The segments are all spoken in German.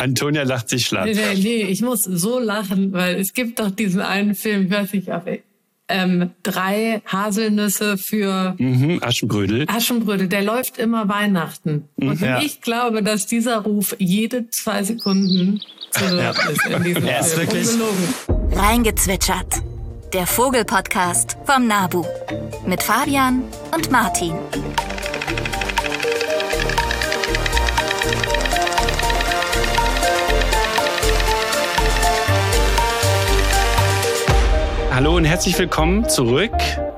Antonia lacht sich schlapp. Nee, nee, nee, ich muss so lachen, weil es gibt doch diesen einen Film, ich weiß nicht, ähm, drei Haselnüsse für mhm, Aschenbrödel. Aschenbrödel, der läuft immer Weihnachten. Und ja. ich glaube, dass dieser Ruf jede zwei Sekunden zu hören ja. ist in diesem ja, Film. Ist wirklich. Reingezwitschert. Der Vogelpodcast vom Nabu. Mit Fabian und Martin. Hallo und herzlich willkommen zurück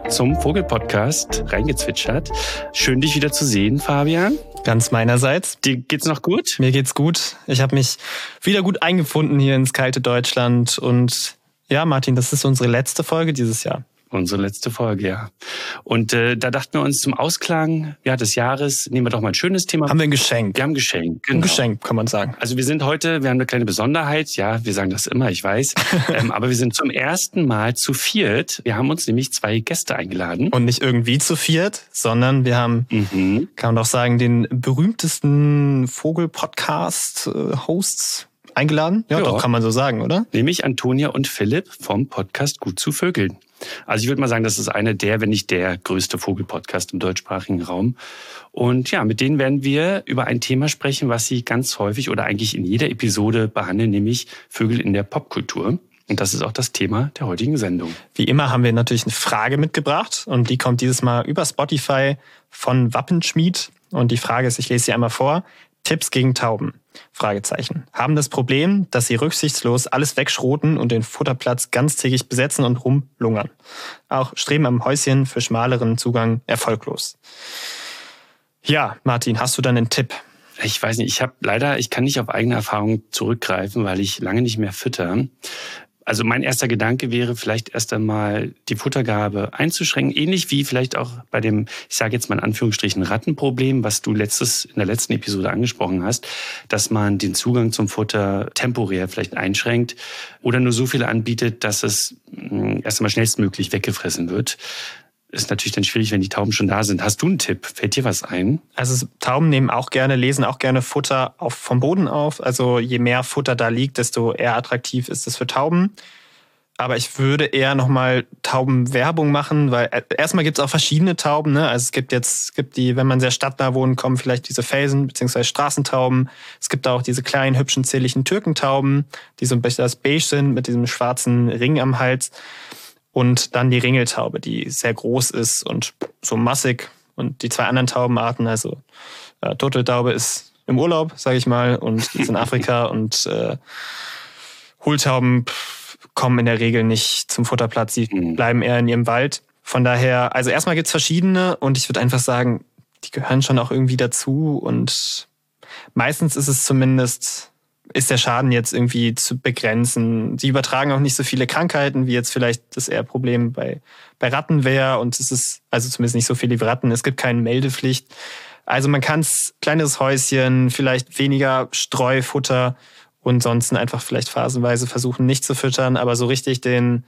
zum Vogelpodcast reingezwitschert. Schön, dich wieder zu sehen, Fabian. Ganz meinerseits. Dir geht's noch gut? Mir geht's gut. Ich habe mich wieder gut eingefunden hier ins kalte Deutschland und ja, Martin, das ist unsere letzte Folge dieses Jahr. Unsere letzte Folge, ja. Und äh, da dachten wir uns zum Ausklang ja, des Jahres, nehmen wir doch mal ein schönes Thema. Haben wir ein Geschenk. Wir haben ein Geschenk, genau. Ein Geschenk, kann man sagen. Also wir sind heute, wir haben eine kleine Besonderheit, ja, wir sagen das immer, ich weiß. ähm, aber wir sind zum ersten Mal zu viert. Wir haben uns nämlich zwei Gäste eingeladen. Und nicht irgendwie zu viert, sondern wir haben, mhm. kann man doch sagen, den berühmtesten Vogel-Podcast-Hosts eingeladen. Ja, ja, doch, kann man so sagen, oder? Nämlich Antonia und Philipp vom Podcast Gut zu Vögeln. Also ich würde mal sagen, das ist einer der, wenn nicht der größte Vogelpodcast im deutschsprachigen Raum. Und ja, mit denen werden wir über ein Thema sprechen, was sie ganz häufig oder eigentlich in jeder Episode behandeln, nämlich Vögel in der Popkultur. Und das ist auch das Thema der heutigen Sendung. Wie immer haben wir natürlich eine Frage mitgebracht und die kommt dieses Mal über Spotify von Wappenschmied. Und die Frage ist, ich lese sie einmal vor. Tipps gegen Tauben. Fragezeichen. Haben das Problem, dass sie rücksichtslos alles wegschroten und den Futterplatz ganztägig besetzen und rumlungern. Auch streben am Häuschen für schmaleren Zugang erfolglos. Ja, Martin, hast du dann einen Tipp? Ich weiß nicht, ich habe leider, ich kann nicht auf eigene Erfahrung zurückgreifen, weil ich lange nicht mehr fütter. Also mein erster Gedanke wäre vielleicht erst einmal die Futtergabe einzuschränken, ähnlich wie vielleicht auch bei dem, ich sage jetzt mal in Anführungsstrichen, Rattenproblem, was du letztes, in der letzten Episode angesprochen hast, dass man den Zugang zum Futter temporär vielleicht einschränkt oder nur so viel anbietet, dass es hm, erst einmal schnellstmöglich weggefressen wird ist natürlich dann schwierig, wenn die Tauben schon da sind. Hast du einen Tipp? Fällt dir was ein? Also Tauben nehmen auch gerne, lesen auch gerne Futter auf, vom Boden auf. Also je mehr Futter da liegt, desto eher attraktiv ist es für Tauben. Aber ich würde eher nochmal Taubenwerbung machen, weil äh, erstmal gibt es auch verschiedene Tauben. Ne? Also es gibt jetzt, es gibt die, wenn man sehr stadtnah wohnt, kommen vielleicht diese Felsen- bzw. Straßentauben. Es gibt auch diese kleinen, hübschen, zierlichen Türkentauben, die so ein bisschen das beige sind mit diesem schwarzen Ring am Hals. Und dann die Ringeltaube, die sehr groß ist und so massig. Und die zwei anderen Taubenarten, also äh, Turteltaube ist im Urlaub, sage ich mal, und ist in Afrika. und äh, Hohltauben kommen in der Regel nicht zum Futterplatz, sie mhm. bleiben eher in ihrem Wald. Von daher, also erstmal gibt's verschiedene und ich würde einfach sagen, die gehören schon auch irgendwie dazu und meistens ist es zumindest ist der Schaden jetzt irgendwie zu begrenzen. Sie übertragen auch nicht so viele Krankheiten, wie jetzt vielleicht das eher Problem bei, bei Ratten wäre. Und es ist also zumindest nicht so viele wie Ratten. Es gibt keine Meldepflicht. Also man kann es, kleineres Häuschen, vielleicht weniger Streufutter und sonst einfach vielleicht phasenweise versuchen, nicht zu füttern. Aber so richtig den,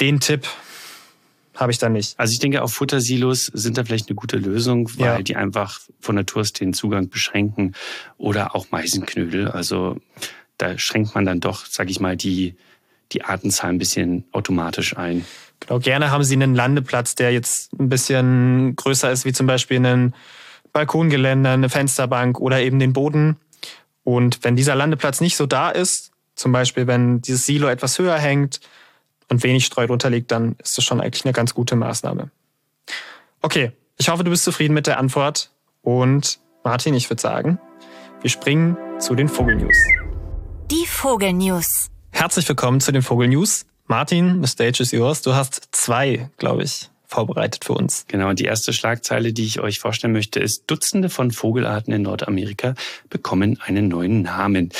den Tipp habe ich da nicht. Also ich denke, auch Futtersilos sind da vielleicht eine gute Lösung, weil ja. die einfach von Natur aus den Zugang beschränken. Oder auch Meisenknödel. Also da schränkt man dann doch, sag ich mal, die, die Artenzahl ein bisschen automatisch ein. Genau, gerne haben sie einen Landeplatz, der jetzt ein bisschen größer ist, wie zum Beispiel einen Balkongeländer, eine Fensterbank oder eben den Boden. Und wenn dieser Landeplatz nicht so da ist, zum Beispiel wenn dieses Silo etwas höher hängt, und wenig Streu drunter liegt, dann ist das schon eigentlich eine ganz gute Maßnahme. Okay, ich hoffe, du bist zufrieden mit der Antwort. Und Martin, ich würde sagen, wir springen zu den Vogelnews. Die Vogelnews. Herzlich willkommen zu den Vogelnews. Martin, the stage is yours. Du hast zwei, glaube ich, vorbereitet für uns. Genau, und die erste Schlagzeile, die ich euch vorstellen möchte, ist, Dutzende von Vogelarten in Nordamerika bekommen einen neuen Namen.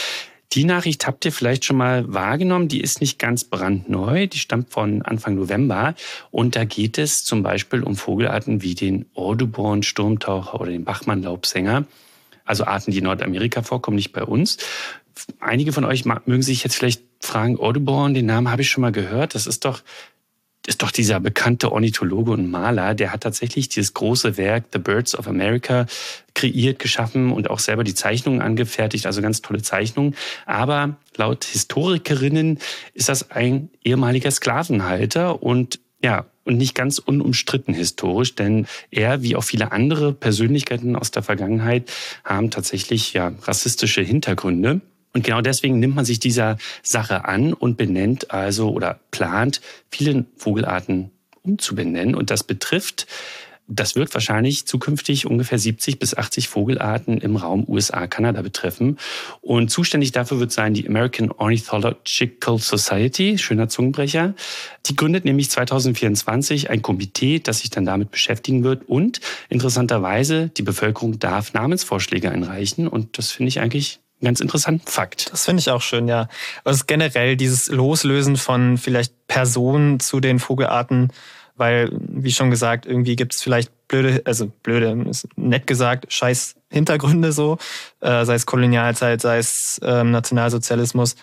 Die Nachricht habt ihr vielleicht schon mal wahrgenommen. Die ist nicht ganz brandneu. Die stammt von Anfang November. Und da geht es zum Beispiel um Vogelarten wie den Audubon Sturmtaucher oder den Bachmann-Laubsänger. Also Arten, die in Nordamerika vorkommen, nicht bei uns. Einige von euch mögen sich jetzt vielleicht fragen, Audubon, den Namen habe ich schon mal gehört. Das ist doch ist doch dieser bekannte Ornithologe und Maler, der hat tatsächlich dieses große Werk The Birds of America kreiert, geschaffen und auch selber die Zeichnungen angefertigt, also ganz tolle Zeichnungen. Aber laut Historikerinnen ist das ein ehemaliger Sklavenhalter und ja, und nicht ganz unumstritten historisch, denn er, wie auch viele andere Persönlichkeiten aus der Vergangenheit, haben tatsächlich ja rassistische Hintergründe. Und genau deswegen nimmt man sich dieser Sache an und benennt also oder plant, viele Vogelarten umzubenennen. Und das betrifft das wird wahrscheinlich zukünftig ungefähr 70 bis 80 Vogelarten im Raum USA, Kanada betreffen. Und zuständig dafür wird sein die American Ornithological Society, schöner Zungenbrecher. Die gründet nämlich 2024 ein Komitee, das sich dann damit beschäftigen wird. Und interessanterweise, die Bevölkerung darf Namensvorschläge einreichen. Und das finde ich eigentlich ganz interessanten Fakt. Das finde ich auch schön, ja. Also generell dieses Loslösen von vielleicht Personen zu den Vogelarten weil, wie schon gesagt, irgendwie gibt es vielleicht blöde, also blöde, ist nett gesagt, scheiß Hintergründe so, äh, sei es Kolonialzeit, sei es ähm, Nationalsozialismus,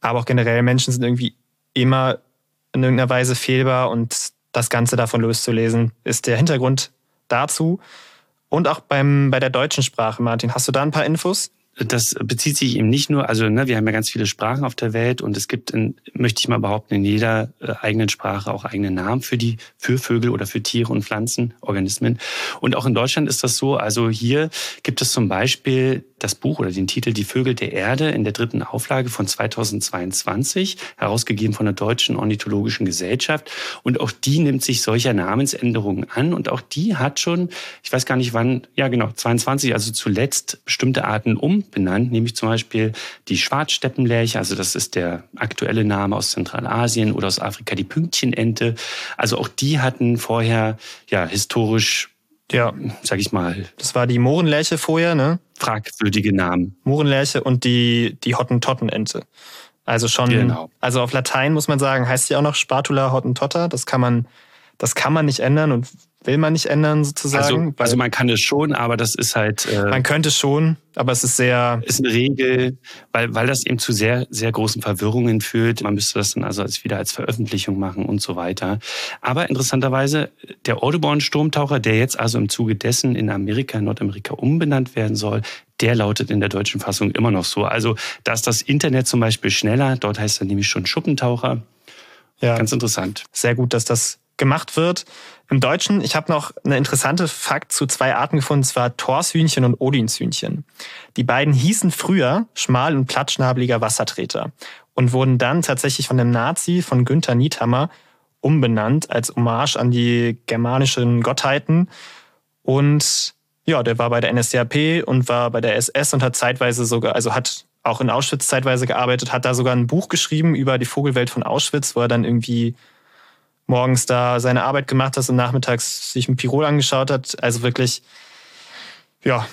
aber auch generell Menschen sind irgendwie immer in irgendeiner Weise fehlbar und das Ganze davon loszulesen, ist der Hintergrund dazu. Und auch beim, bei der deutschen Sprache, Martin, hast du da ein paar Infos? Das bezieht sich eben nicht nur, also ne, wir haben ja ganz viele Sprachen auf der Welt und es gibt, in, möchte ich mal behaupten, in jeder äh, eigenen Sprache auch eigene Namen für die, für Vögel oder für Tiere und Pflanzen, Organismen. Und auch in Deutschland ist das so. Also hier gibt es zum Beispiel das Buch oder den Titel Die Vögel der Erde in der dritten Auflage von 2022, herausgegeben von der Deutschen Ornithologischen Gesellschaft. Und auch die nimmt sich solcher Namensänderungen an und auch die hat schon, ich weiß gar nicht wann, ja genau, 22, also zuletzt bestimmte Arten umbenannt, nämlich zum Beispiel die Schwarzsteppenlerche, also das ist der aktuelle Name aus Zentralasien oder aus Afrika, die Pünktchenente. Also auch die hatten vorher ja historisch ja, sag ich mal. Das war die Mohrenlerche vorher, ne? Fragwürdige Namen. Mohrenlerche und die, die Hottentottenente. Also schon, genau. also auf Latein muss man sagen, heißt die auch noch Spatula hottentotta. Das kann man, das kann man nicht ändern und will man nicht ändern sozusagen. Also, also man kann es schon, aber das ist halt. Äh, man könnte es schon, aber es ist sehr. Ist eine Regel, weil, weil das eben zu sehr, sehr großen Verwirrungen führt. Man müsste das dann also als, wieder als Veröffentlichung machen und so weiter. Aber interessanterweise, der Audubon-Sturmtaucher, der jetzt also im Zuge dessen in Amerika, in Nordamerika umbenannt werden soll, der lautet in der deutschen Fassung immer noch so. Also da ist das Internet zum Beispiel schneller. Dort heißt er nämlich schon Schuppentaucher. Ja. Ganz interessant. Sehr gut, dass das gemacht wird. Im Deutschen, ich habe noch eine interessante Fakt zu zwei Arten gefunden, zwar Torshühnchen und Odinshühnchen. Die beiden hießen früher Schmal- und Plattschnabeliger Wassertreter und wurden dann tatsächlich von dem Nazi, von Günther Niethammer, umbenannt als Hommage an die germanischen Gottheiten. Und ja, der war bei der NSDAP und war bei der SS und hat zeitweise sogar, also hat auch in Auschwitz zeitweise gearbeitet, hat da sogar ein Buch geschrieben über die Vogelwelt von Auschwitz, wo er dann irgendwie morgens da seine Arbeit gemacht hat und nachmittags sich ein Pirol angeschaut hat. Also wirklich, ja,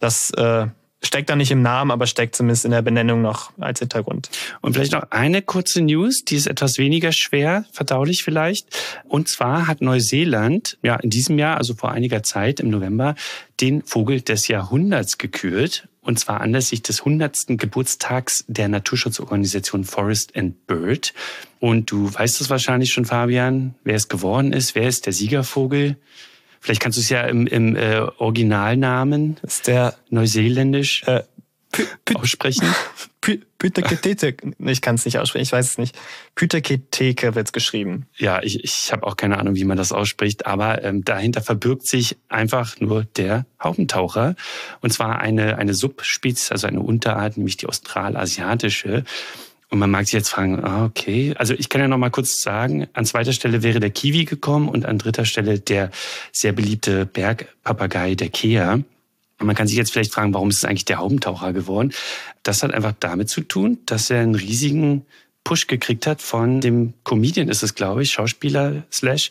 das äh, steckt da nicht im Namen, aber steckt zumindest in der Benennung noch als Hintergrund. Und vielleicht noch eine kurze News, die ist etwas weniger schwer, verdaulich vielleicht. Und zwar hat Neuseeland ja in diesem Jahr, also vor einiger Zeit im November, den Vogel des Jahrhunderts gekürt. Und zwar anlässlich des 100. Geburtstags der Naturschutzorganisation Forest and Bird. Und du weißt es wahrscheinlich schon, Fabian, wer es geworden ist. Wer ist der Siegervogel? Vielleicht kannst du es ja im, im äh, Originalnamen, ist der neuseeländisch äh, aussprechen. Pytheketeke. Ich kann es nicht aussprechen, ich weiß es nicht. Pytheketeke wird es geschrieben. Ja, ich, ich habe auch keine Ahnung, wie man das ausspricht, aber ähm, dahinter verbirgt sich einfach nur der Haubentaucher. Und zwar eine, eine Subspezies, also eine Unterart, nämlich die australasiatische. Und man mag sich jetzt fragen, ah, okay. Also ich kann ja noch mal kurz sagen, an zweiter Stelle wäre der Kiwi gekommen und an dritter Stelle der sehr beliebte Bergpapagei, der Kea. Und man kann sich jetzt vielleicht fragen, warum ist es eigentlich der Haubentaucher geworden? Das hat einfach damit zu tun, dass er einen riesigen Push gekriegt hat von dem Comedian, ist es glaube ich, Schauspieler slash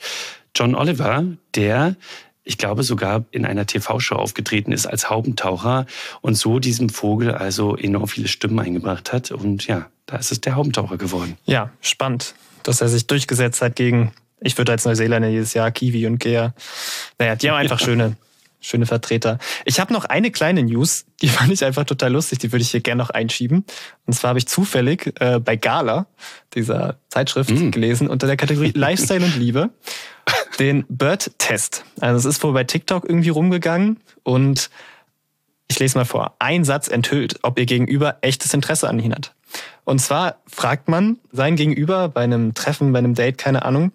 John Oliver, der ich glaube, sogar in einer TV-Show aufgetreten ist als Haubentaucher und so diesem Vogel also enorm viele Stimmen eingebracht hat. Und ja, da ist es der Haubentaucher geworden. Ja, spannend, dass er sich durchgesetzt hat gegen, ich würde als Neuseeländer jedes Jahr Kiwi und Gea. Naja, die haben einfach schöne, schöne Vertreter. Ich habe noch eine kleine News, die fand ich einfach total lustig, die würde ich hier gerne noch einschieben. Und zwar habe ich zufällig äh, bei Gala, dieser Zeitschrift, mm. gelesen, unter der Kategorie Lifestyle und Liebe, den Bird-Test. Also es ist wohl bei TikTok irgendwie rumgegangen und ich lese mal vor. Ein Satz enthüllt, ob ihr Gegenüber echtes Interesse an ihn hat. Und zwar fragt man sein Gegenüber bei einem Treffen, bei einem Date, keine Ahnung,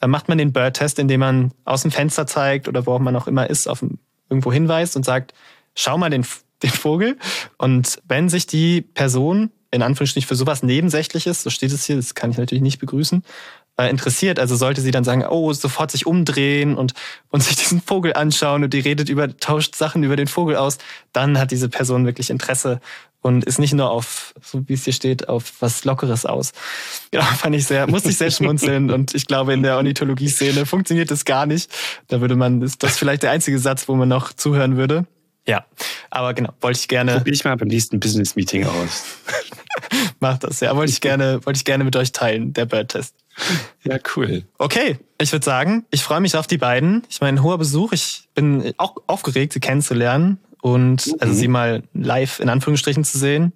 äh, macht man den Bird-Test, indem man aus dem Fenster zeigt oder wo auch man auch immer ist, auf irgendwo hinweist und sagt, schau mal den, den Vogel. Und wenn sich die Person in Anführungsstrichen für sowas Nebensächliches, so steht es hier, das kann ich natürlich nicht begrüßen, äh, interessiert. Also sollte sie dann sagen, oh, sofort sich umdrehen und, und sich diesen Vogel anschauen und die redet über, tauscht Sachen über den Vogel aus, dann hat diese Person wirklich Interesse und ist nicht nur auf, so wie es hier steht, auf was Lockeres aus. Ja, fand ich sehr, musste ich sehr schmunzeln und ich glaube, in der Ornithologie-Szene funktioniert das gar nicht. Da würde man, ist das vielleicht der einzige Satz, wo man noch zuhören würde. Ja, aber genau, wollte ich gerne. Probier ich mal beim nächsten Business-Meeting aus. Mach das, ja, wollte ich gerne, wollte ich gerne mit euch teilen, der Bird-Test. Ja, cool. Okay, ich würde sagen, ich freue mich auf die beiden. Ich meine, hoher Besuch. Ich bin auch aufgeregt, sie kennenzulernen und mhm. also sie mal live in Anführungsstrichen zu sehen.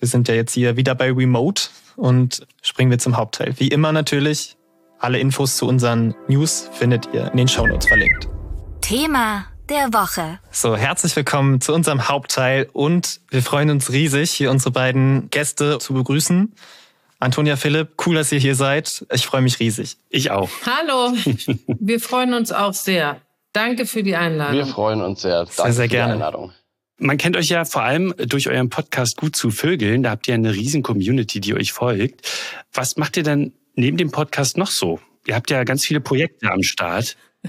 Wir sind ja jetzt hier wieder bei Remote und springen wir zum Hauptteil. Wie immer natürlich, alle Infos zu unseren News findet ihr in den Shownotes verlinkt. Thema der Woche. So, herzlich willkommen zu unserem Hauptteil und wir freuen uns riesig, hier unsere beiden Gäste zu begrüßen. Antonia Philipp, cool, dass ihr hier seid. Ich freue mich riesig. Ich auch. Hallo, wir freuen uns auch sehr. Danke für die Einladung. Wir freuen uns sehr. Danke sehr, sehr gerne. für die Einladung. Man kennt euch ja vor allem durch euren Podcast gut zu Vögeln. Da habt ihr eine riesen Community, die euch folgt. Was macht ihr denn neben dem Podcast noch so? Ihr habt ja ganz viele Projekte am Start.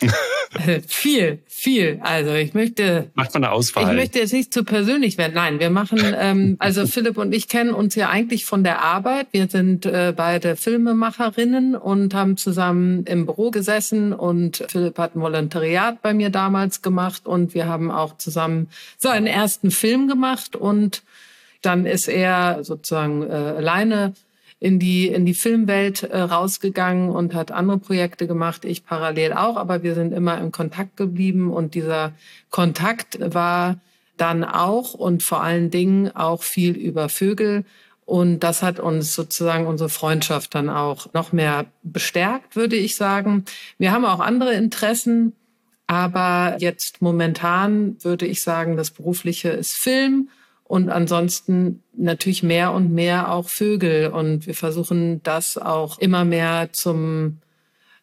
viel, viel. Also ich möchte. Macht man eine Auswahl? Ich möchte jetzt nicht zu persönlich werden. Nein, wir machen, ähm, also Philipp und ich kennen uns ja eigentlich von der Arbeit. Wir sind äh, beide Filmemacherinnen und haben zusammen im Büro gesessen und Philipp hat ein Volontariat bei mir damals gemacht und wir haben auch zusammen so einen ersten Film gemacht und dann ist er sozusagen äh, alleine in die, in die Filmwelt äh, rausgegangen und hat andere Projekte gemacht. Ich parallel auch, aber wir sind immer im Kontakt geblieben und dieser Kontakt war dann auch und vor allen Dingen auch viel über Vögel. Und das hat uns sozusagen unsere Freundschaft dann auch noch mehr bestärkt, würde ich sagen. Wir haben auch andere Interessen, aber jetzt momentan würde ich sagen, das Berufliche ist Film und ansonsten natürlich mehr und mehr auch Vögel. Und wir versuchen das auch immer mehr zum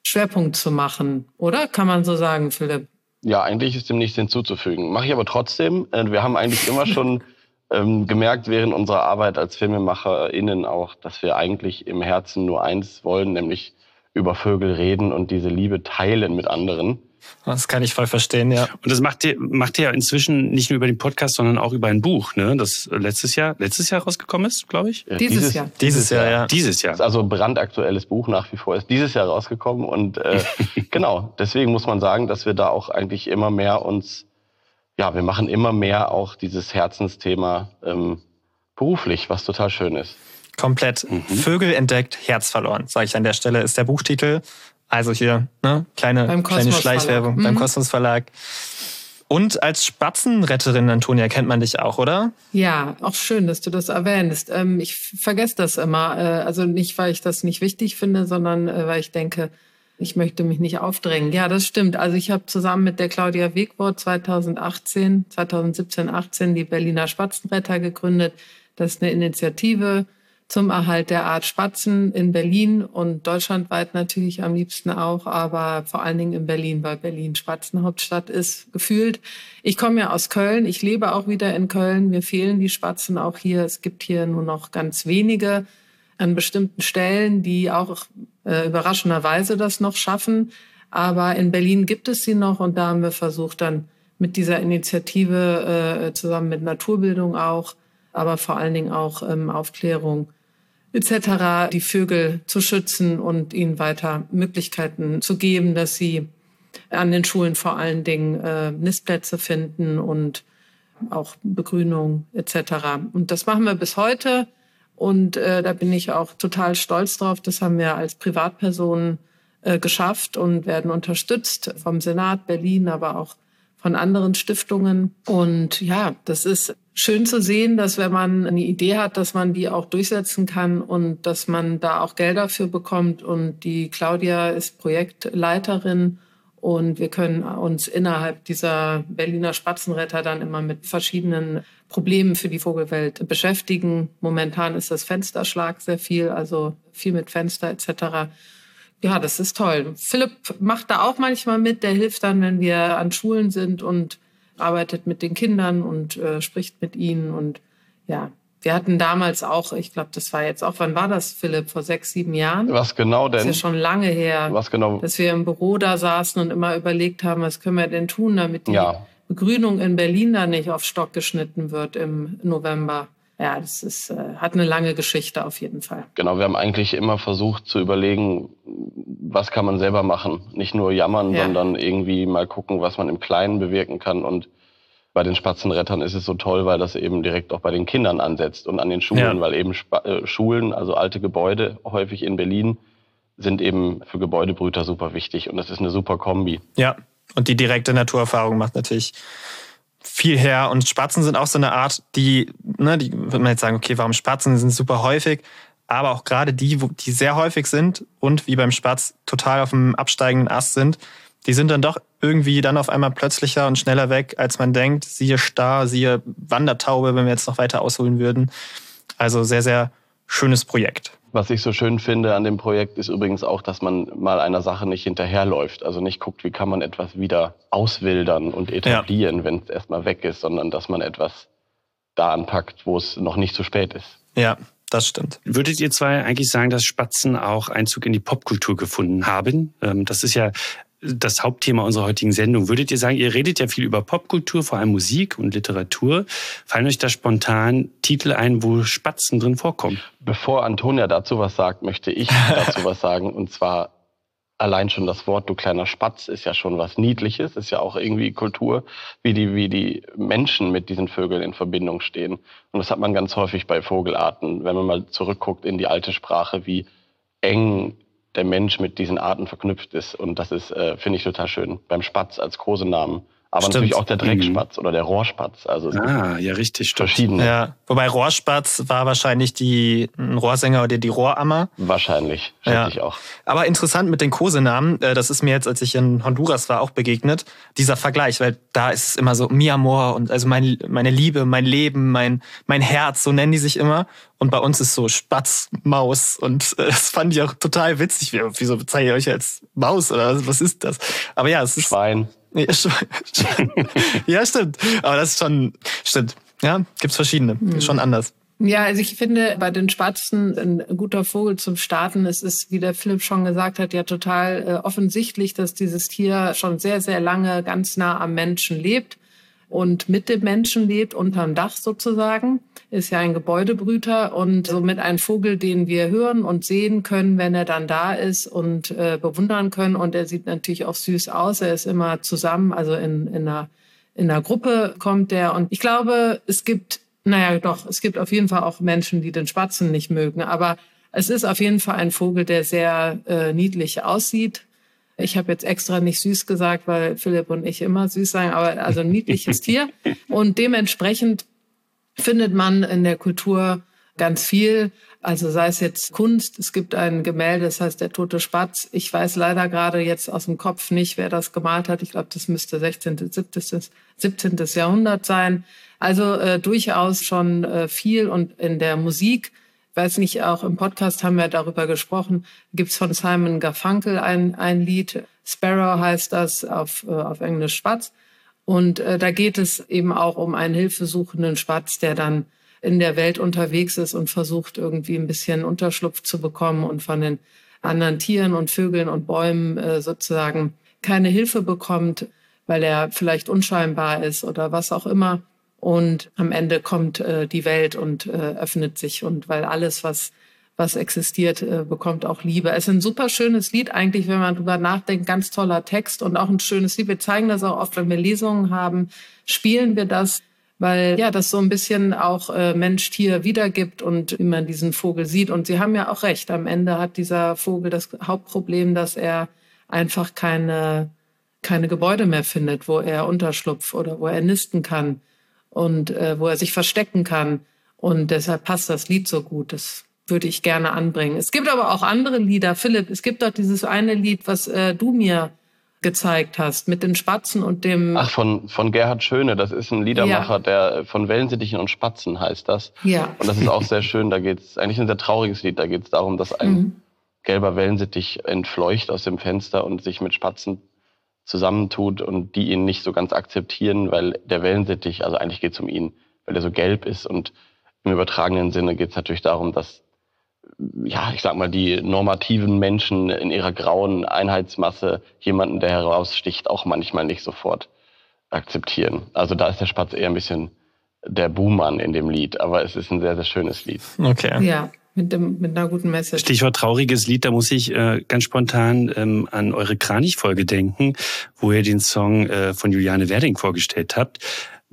Schwerpunkt zu machen. Oder kann man so sagen, Philipp? Ja, eigentlich ist dem nichts hinzuzufügen. Mache ich aber trotzdem. Äh, wir haben eigentlich immer schon ähm, gemerkt während unserer Arbeit als FilmemacherInnen auch, dass wir eigentlich im Herzen nur eins wollen, nämlich über Vögel reden und diese Liebe teilen mit anderen. Das kann ich voll verstehen, ja. Und das macht ihr, macht ihr ja inzwischen nicht nur über den Podcast, sondern auch über ein Buch, ne? Das letztes Jahr, letztes Jahr rausgekommen ist, glaube ich. Ja, dieses, dieses, Jahr. Dieses Jahr, ja. Dieses Jahr. Also brandaktuelles Buch nach wie vor ist dieses Jahr rausgekommen und äh, genau. Deswegen muss man sagen, dass wir da auch eigentlich immer mehr uns, ja, wir machen immer mehr auch dieses Herzensthema ähm, beruflich, was total schön ist. Komplett. Mhm. Vögel entdeckt, Herz verloren, sage ich an der Stelle, ist der Buchtitel. Also hier, ne? Kleine, kleine Schleichwerbung mhm. beim Kosmos Verlag. Und als Spatzenretterin, Antonia, kennt man dich auch, oder? Ja, auch schön, dass du das erwähnst. Ähm, ich vergesse das immer. Äh, also nicht, weil ich das nicht wichtig finde, sondern äh, weil ich denke, ich möchte mich nicht aufdrängen. Ja, das stimmt. Also ich habe zusammen mit der Claudia Wegwort 2018, 2017, 18 die Berliner Spatzenretter gegründet. Das ist eine Initiative, zum Erhalt der Art Spatzen in Berlin und deutschlandweit natürlich am liebsten auch, aber vor allen Dingen in Berlin, weil Berlin Spatzenhauptstadt ist, gefühlt. Ich komme ja aus Köln, ich lebe auch wieder in Köln, mir fehlen die Spatzen auch hier. Es gibt hier nur noch ganz wenige an bestimmten Stellen, die auch äh, überraschenderweise das noch schaffen. Aber in Berlin gibt es sie noch und da haben wir versucht dann mit dieser Initiative äh, zusammen mit Naturbildung auch, aber vor allen Dingen auch ähm, Aufklärung etc. die Vögel zu schützen und ihnen weiter Möglichkeiten zu geben, dass sie an den Schulen vor allen Dingen äh, Nistplätze finden und auch Begrünung etc. Und das machen wir bis heute. Und äh, da bin ich auch total stolz drauf. Das haben wir als Privatpersonen äh, geschafft und werden unterstützt vom Senat Berlin, aber auch von anderen Stiftungen. Und ja, das ist schön zu sehen, dass wenn man eine Idee hat, dass man die auch durchsetzen kann und dass man da auch Gelder für bekommt. Und die Claudia ist Projektleiterin und wir können uns innerhalb dieser Berliner Spatzenretter dann immer mit verschiedenen Problemen für die Vogelwelt beschäftigen. Momentan ist das Fensterschlag sehr viel, also viel mit Fenster etc. Ja, das ist toll. Philipp macht da auch manchmal mit. Der hilft dann, wenn wir an Schulen sind und arbeitet mit den Kindern und äh, spricht mit ihnen. Und ja, wir hatten damals auch, ich glaube, das war jetzt auch, wann war das, Philipp? Vor sechs, sieben Jahren? Was genau denn? Das ist ja schon lange her. Was genau? Dass wir im Büro da saßen und immer überlegt haben, was können wir denn tun, damit die ja. Begrünung in Berlin da nicht auf Stock geschnitten wird im November. Ja, das ist, äh, hat eine lange Geschichte auf jeden Fall. Genau, wir haben eigentlich immer versucht zu überlegen, was kann man selber machen. Nicht nur jammern, ja. sondern irgendwie mal gucken, was man im Kleinen bewirken kann. Und bei den Spatzenrettern ist es so toll, weil das eben direkt auch bei den Kindern ansetzt und an den Schulen, ja. weil eben Sp äh, Schulen, also alte Gebäude, häufig in Berlin, sind eben für Gebäudebrüter super wichtig und das ist eine super Kombi. Ja, und die direkte Naturerfahrung macht natürlich viel her. Und Spatzen sind auch so eine Art, die, ne, die würde man jetzt sagen, okay, warum Spatzen sind super häufig, aber auch gerade die, die sehr häufig sind und wie beim Spatz total auf dem absteigenden Ast sind, die sind dann doch irgendwie dann auf einmal plötzlicher und schneller weg, als man denkt. Siehe Star, siehe Wandertaube, wenn wir jetzt noch weiter ausholen würden. Also sehr, sehr schönes Projekt. Was ich so schön finde an dem Projekt ist übrigens auch, dass man mal einer Sache nicht hinterherläuft. Also nicht guckt, wie kann man etwas wieder auswildern und etablieren, ja. wenn es erstmal weg ist, sondern dass man etwas da anpackt, wo es noch nicht zu spät ist. Ja, das stimmt. Würdet ihr zwei eigentlich sagen, dass Spatzen auch Einzug in die Popkultur gefunden haben? Ähm, das ist ja das Hauptthema unserer heutigen Sendung. Würdet ihr sagen, ihr redet ja viel über Popkultur, vor allem Musik und Literatur. Fallen euch da spontan Titel ein, wo Spatzen drin vorkommen? Bevor Antonia dazu was sagt, möchte ich dazu was sagen. Und zwar allein schon das Wort du kleiner Spatz ist ja schon was Niedliches, ist ja auch irgendwie Kultur, wie die, wie die Menschen mit diesen Vögeln in Verbindung stehen. Und das hat man ganz häufig bei Vogelarten, wenn man mal zurückguckt in die alte Sprache, wie eng der Mensch mit diesen Arten verknüpft ist. Und das ist, äh, finde ich, total schön. Beim Spatz als Kosenamen aber stimmt. natürlich auch der Dreckspatz mhm. oder der Rohrspatz. Also ah, ja, richtig, verschiedene. Ja, wobei Rohrspatz war wahrscheinlich die ein Rohrsänger oder die Rohrammer. Wahrscheinlich, schätze ja. ich auch. Aber interessant mit den Kosenamen, äh, das ist mir jetzt, als ich in Honduras war, auch begegnet, dieser Vergleich, weil da ist es immer so mi amor und also mein, meine Liebe, mein Leben, mein, mein Herz, so nennen die sich immer. Und bei uns ist so Spatz, Maus und äh, das fand ich auch total witzig. Wieso bezeichne ich euch als Maus oder was ist das? Aber ja, es ist... Schwein. ja, stimmt. Aber das ist schon, stimmt. Ja, gibt's verschiedene. Ist schon anders. Ja, also ich finde bei den Spatzen ein guter Vogel zum Starten. Es ist, wie der Philipp schon gesagt hat, ja total äh, offensichtlich, dass dieses Tier schon sehr, sehr lange ganz nah am Menschen lebt und mit dem Menschen lebt, unterm Dach sozusagen, ist ja ein Gebäudebrüter und somit ein Vogel, den wir hören und sehen können, wenn er dann da ist und äh, bewundern können. Und er sieht natürlich auch süß aus. Er ist immer zusammen, also in, in, einer, in einer Gruppe kommt er. Und ich glaube, es gibt, naja, doch, es gibt auf jeden Fall auch Menschen, die den Spatzen nicht mögen. Aber es ist auf jeden Fall ein Vogel, der sehr äh, niedlich aussieht, ich habe jetzt extra nicht süß gesagt, weil Philipp und ich immer süß sagen, aber also ein niedliches Tier. Und dementsprechend findet man in der Kultur ganz viel. Also sei es jetzt Kunst, es gibt ein Gemälde, das heißt Der tote Spatz. Ich weiß leider gerade jetzt aus dem Kopf nicht, wer das gemalt hat. Ich glaube, das müsste 16., 17., 17. Jahrhundert sein. Also äh, durchaus schon äh, viel. Und in der Musik weiß nicht, auch im Podcast haben wir darüber gesprochen, gibt's von Simon Garfunkel ein, ein Lied, Sparrow heißt das auf, äh, auf Englisch Spatz. Und äh, da geht es eben auch um einen hilfesuchenden Spatz, der dann in der Welt unterwegs ist und versucht irgendwie ein bisschen Unterschlupf zu bekommen und von den anderen Tieren und Vögeln und Bäumen äh, sozusagen keine Hilfe bekommt, weil er vielleicht unscheinbar ist oder was auch immer. Und am Ende kommt äh, die Welt und äh, öffnet sich. Und weil alles, was, was existiert, äh, bekommt auch Liebe. Es ist ein super schönes Lied eigentlich, wenn man drüber nachdenkt. Ganz toller Text und auch ein schönes Lied. Wir zeigen das auch oft, wenn wir Lesungen haben, spielen wir das weil ja das so ein bisschen auch äh, Mensch-Tier wiedergibt und wie man diesen Vogel sieht. Und Sie haben ja auch recht, am Ende hat dieser Vogel das Hauptproblem, dass er einfach keine, keine Gebäude mehr findet, wo er Unterschlupf oder wo er nisten kann und äh, wo er sich verstecken kann. Und deshalb passt das Lied so gut. Das würde ich gerne anbringen. Es gibt aber auch andere Lieder. Philipp, es gibt doch dieses eine Lied, was äh, du mir gezeigt hast, mit den Spatzen und dem. Ach, von, von Gerhard Schöne, das ist ein Liedermacher, ja. der von Wellensittichen und Spatzen heißt das. Ja. Und das ist auch sehr schön. Da geht es eigentlich ein sehr trauriges Lied. Da geht es darum, dass ein mhm. gelber Wellensittich entfleucht aus dem Fenster und sich mit Spatzen zusammentut und die ihn nicht so ganz akzeptieren, weil der Wellensittich, also eigentlich geht es um ihn, weil er so gelb ist und im übertragenen Sinne geht es natürlich darum, dass ja, ich sag mal, die normativen Menschen in ihrer grauen Einheitsmasse jemanden, der heraussticht, auch manchmal nicht sofort akzeptieren. Also da ist der Spatz eher ein bisschen der Buhmann in dem Lied, aber es ist ein sehr, sehr schönes Lied. Okay. Ja. Mit, dem, mit einer guten Message. Stichwort trauriges Lied, da muss ich äh, ganz spontan ähm, an eure Kranich-Folge denken, wo ihr den Song äh, von Juliane Werding vorgestellt habt.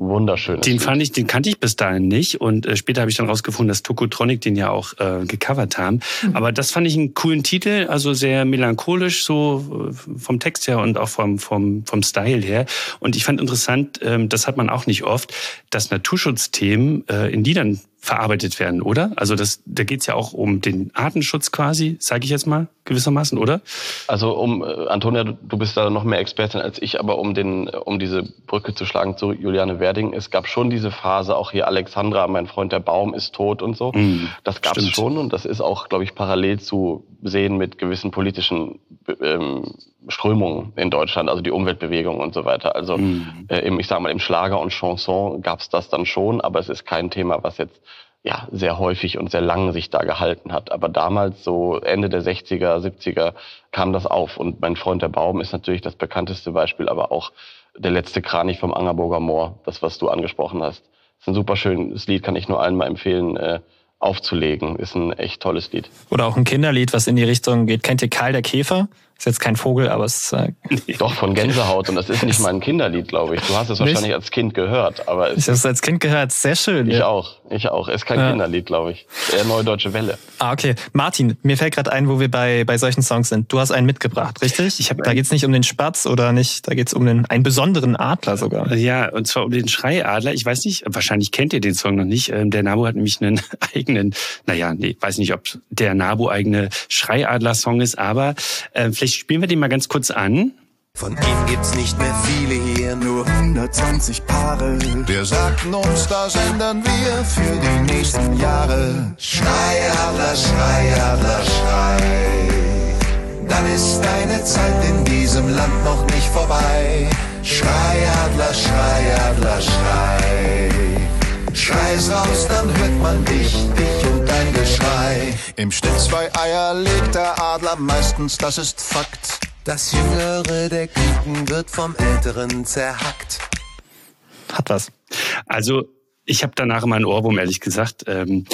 Wunderschön. Den fand ich, den kannte ich bis dahin nicht und äh, später habe ich dann rausgefunden, dass Tokotronic den ja auch äh, gecovert haben. Mhm. Aber das fand ich einen coolen Titel, also sehr melancholisch so äh, vom Text her und auch vom vom vom Style her. Und ich fand interessant, ähm, das hat man auch nicht oft, dass Naturschutzthemen äh, in Liedern verarbeitet werden, oder? Also das, da geht's ja auch um den Artenschutz quasi, sage ich jetzt mal gewissermaßen, oder? Also um äh, Antonia, du bist da noch mehr Expertin als ich, aber um den, um diese Brücke zu schlagen zu Juliane Werding, es gab schon diese Phase, auch hier Alexandra, mein Freund der Baum ist tot und so. Mm, das gab es schon und das ist auch, glaube ich, parallel zu sehen mit gewissen politischen ähm, Strömungen in Deutschland, also die Umweltbewegung und so weiter. Also mm. äh, im, ich sag mal, im Schlager und Chanson gab es das dann schon, aber es ist kein Thema, was jetzt ja, sehr häufig und sehr lang sich da gehalten hat. Aber damals, so Ende der 60er, 70er, kam das auf. Und mein Freund der Baum ist natürlich das bekannteste Beispiel, aber auch der letzte Kranich vom Angerburger Moor, das, was du angesprochen hast. Das ist ein super schönes Lied, kann ich nur allen mal empfehlen, äh, aufzulegen. Ist ein echt tolles Lied. Oder auch ein Kinderlied, was in die Richtung geht. Kennt ihr Karl der Käfer? Ist jetzt kein Vogel, aber es ist. Äh Doch, von Gänsehaut. Und das ist nicht mal ein Kinderlied, glaube ich. Du hast es wahrscheinlich als Kind gehört. Aber es ich habe es als Kind gehört. Sehr schön. Ich ja. auch. Ich auch. Es ist kein ja. Kinderlied, glaube ich. Eher Neue Deutsche Welle. Ah, okay. Martin, mir fällt gerade ein, wo wir bei, bei solchen Songs sind. Du hast einen mitgebracht, richtig? Ich hab da geht's nicht um den Spatz oder nicht. Da geht's um den, einen besonderen Adler sogar. Ja, und zwar um den Schreiadler. Ich weiß nicht, wahrscheinlich kennt ihr den Song noch nicht. Ähm, der Nabu hat nämlich einen eigenen, naja, nee, weiß nicht, ob der Nabu eigene Schreiadler-Song ist, aber äh, vielleicht spielen wir den mal ganz kurz an. Von ihm gibt's nicht mehr viele hier, nur 120 Paare. Wir sagten uns, das ändern wir für die nächsten Jahre. Schrei, Adler, Schrei, Adler, Schrei. Dann ist deine Zeit in diesem Land noch nicht vorbei. Schrei, Adler, Schrei, Adler, Schrei. Schrei's raus, dann hört man dich, dich und dein Geschrei. Im Schnitt zwei Eier legt der Adler meistens, das ist Fakt. Das Jüngere der Küken wird vom Älteren zerhackt. Hat was. Also ich habe danach immer einen Ohrwurm, ehrlich gesagt. Ähm,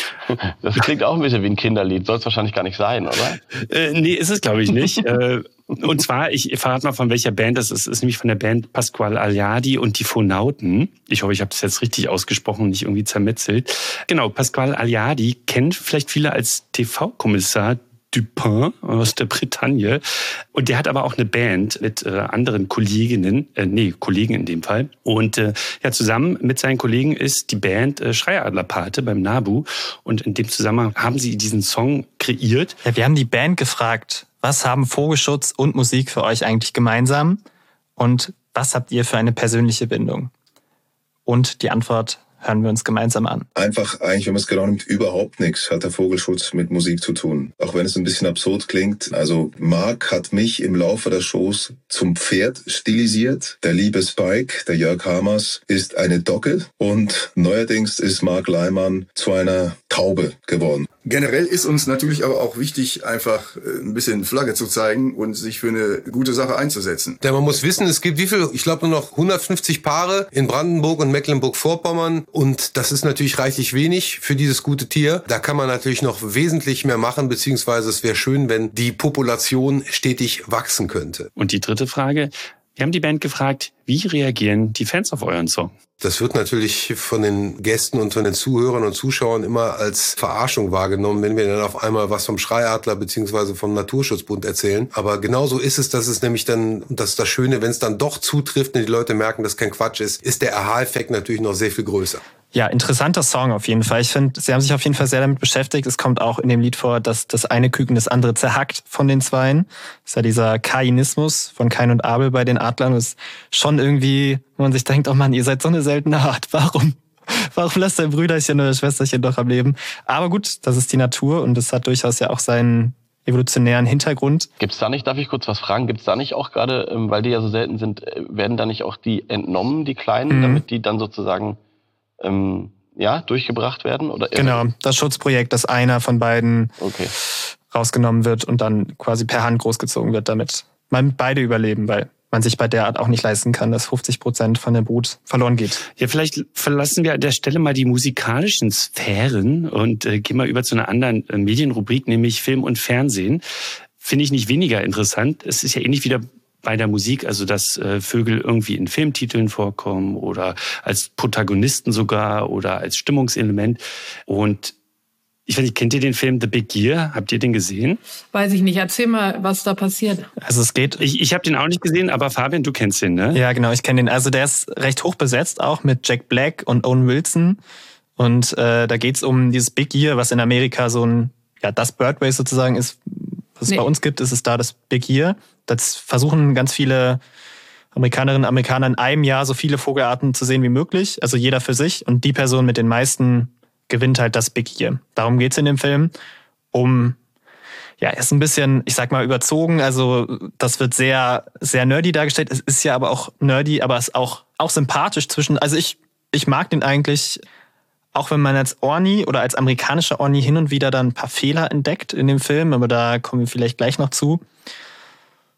das klingt auch ein bisschen wie ein Kinderlied. Soll es wahrscheinlich gar nicht sein, oder? Äh, nee, ist es, glaube ich, nicht. äh, und zwar, ich verrate mal von welcher Band das ist. Es ist nämlich von der Band Pasquale Aliadi und die Phonauten. Ich hoffe, ich habe das jetzt richtig ausgesprochen und nicht irgendwie zermetzelt. Genau, Pasquale Aliadi kennt vielleicht viele als TV-Kommissar Dupin aus der Bretagne. Und der hat aber auch eine Band mit äh, anderen Kolleginnen, äh, nee, Kollegen in dem Fall. Und äh, ja, zusammen mit seinen Kollegen ist die Band äh, Schreiadlerpate beim Nabu. Und in dem Zusammenhang haben sie diesen Song kreiert. Ja, wir haben die Band gefragt, was haben Vogelschutz und Musik für euch eigentlich gemeinsam? Und was habt ihr für eine persönliche Bindung? Und die Antwort hören wir uns gemeinsam an. Einfach, eigentlich, wenn man es genau nimmt, überhaupt nichts hat der Vogelschutz mit Musik zu tun. Auch wenn es ein bisschen absurd klingt. Also Marc hat mich im Laufe der Shows zum Pferd stilisiert. Der liebe Spike, der Jörg Hamers, ist eine Dogge und neuerdings ist Marc Leimann zu einer Taube geworden. Generell ist uns natürlich aber auch wichtig, einfach äh, ein bisschen Flagge zu zeigen und sich für eine gute Sache einzusetzen. Denn man muss wissen, es gibt wie viel? Ich glaube nur noch 150 Paare in Brandenburg und Mecklenburg-Vorpommern und das ist natürlich reichlich wenig für dieses gute Tier. Da kann man natürlich noch wesentlich mehr machen, beziehungsweise es wäre schön, wenn die Population stetig wachsen könnte. Und die dritte Frage, Wir haben die Band gefragt, wie reagieren die Fans auf euren Song? Das wird natürlich von den Gästen und von den Zuhörern und Zuschauern immer als Verarschung wahrgenommen, wenn wir dann auf einmal was vom Schreiadler beziehungsweise vom Naturschutzbund erzählen. Aber genauso ist es, dass es nämlich dann, das ist das Schöne, wenn es dann doch zutrifft und die Leute merken, dass kein Quatsch ist, ist der Aha-Effekt natürlich noch sehr viel größer. Ja, interessanter Song auf jeden Fall. Ich finde, sie haben sich auf jeden Fall sehr damit beschäftigt. Es kommt auch in dem Lied vor, dass das eine Küken das andere zerhackt von den Zweien. Das ist ja dieser Kainismus von Kain und Abel bei den Adlern. Das ist schon irgendwie, wo man sich denkt, oh Mann, ihr seid so eine seltene Art. Warum? Warum lasst dein Brüderchen oder Schwesterchen doch am Leben? Aber gut, das ist die Natur und es hat durchaus ja auch seinen evolutionären Hintergrund. Gibt's da nicht, darf ich kurz was fragen, gibt's da nicht auch gerade, ähm, weil die ja so selten sind, äh, werden da nicht auch die entnommen, die Kleinen, Mhm. damit die dann sozusagen ähm, ja, durchgebracht werden? Oder Genau, das Schutzprojekt, dass einer von beiden Okay. rausgenommen wird und dann quasi per Hand großgezogen wird, damit man beide überleben, weil man sich bei der Art auch nicht leisten kann, dass 50 Prozent von der Brut verloren geht. Ja, vielleicht verlassen wir an der Stelle mal die musikalischen Sphären und äh, gehen mal über zu einer anderen äh, Medienrubrik, nämlich Film und Fernsehen. Finde ich nicht weniger interessant. Es ist ja ähnlich wieder bei der Musik, also dass äh, Vögel irgendwie in Filmtiteln vorkommen oder als Protagonisten sogar oder als Stimmungselement. Und ich weiß nicht, kennt ihr den Film The Big Year? Habt ihr den gesehen? Weiß ich nicht. Erzähl mal, was da passiert. Also es geht. Ich, ich habe den auch nicht gesehen, aber Fabian, du kennst den, ne? Ja, genau, ich kenne den. Also der ist recht hoch besetzt, auch mit Jack Black und Owen Wilson. Und äh, da geht's um dieses Big Year, was in Amerika so ein, ja, das Bird Race sozusagen ist, was es Nee. bei uns gibt, ist es da das Big Year. Das versuchen ganz viele Amerikanerinnen und Amerikaner in einem Jahr so viele Vogelarten zu sehen wie möglich, also jeder für sich. Und die Person mit den meisten gewinnt halt das Big Year. Darum geht's in dem Film. Um, ja, ist ein bisschen, ich sag mal, überzogen. Also das wird sehr, sehr nerdy dargestellt. Es ist ja aber auch nerdy, aber es ist auch, auch sympathisch zwischen, also ich, ich mag den eigentlich, auch wenn man als Orni oder als amerikanischer Orni hin und wieder dann ein paar Fehler entdeckt in dem Film, aber da kommen wir vielleicht gleich noch zu.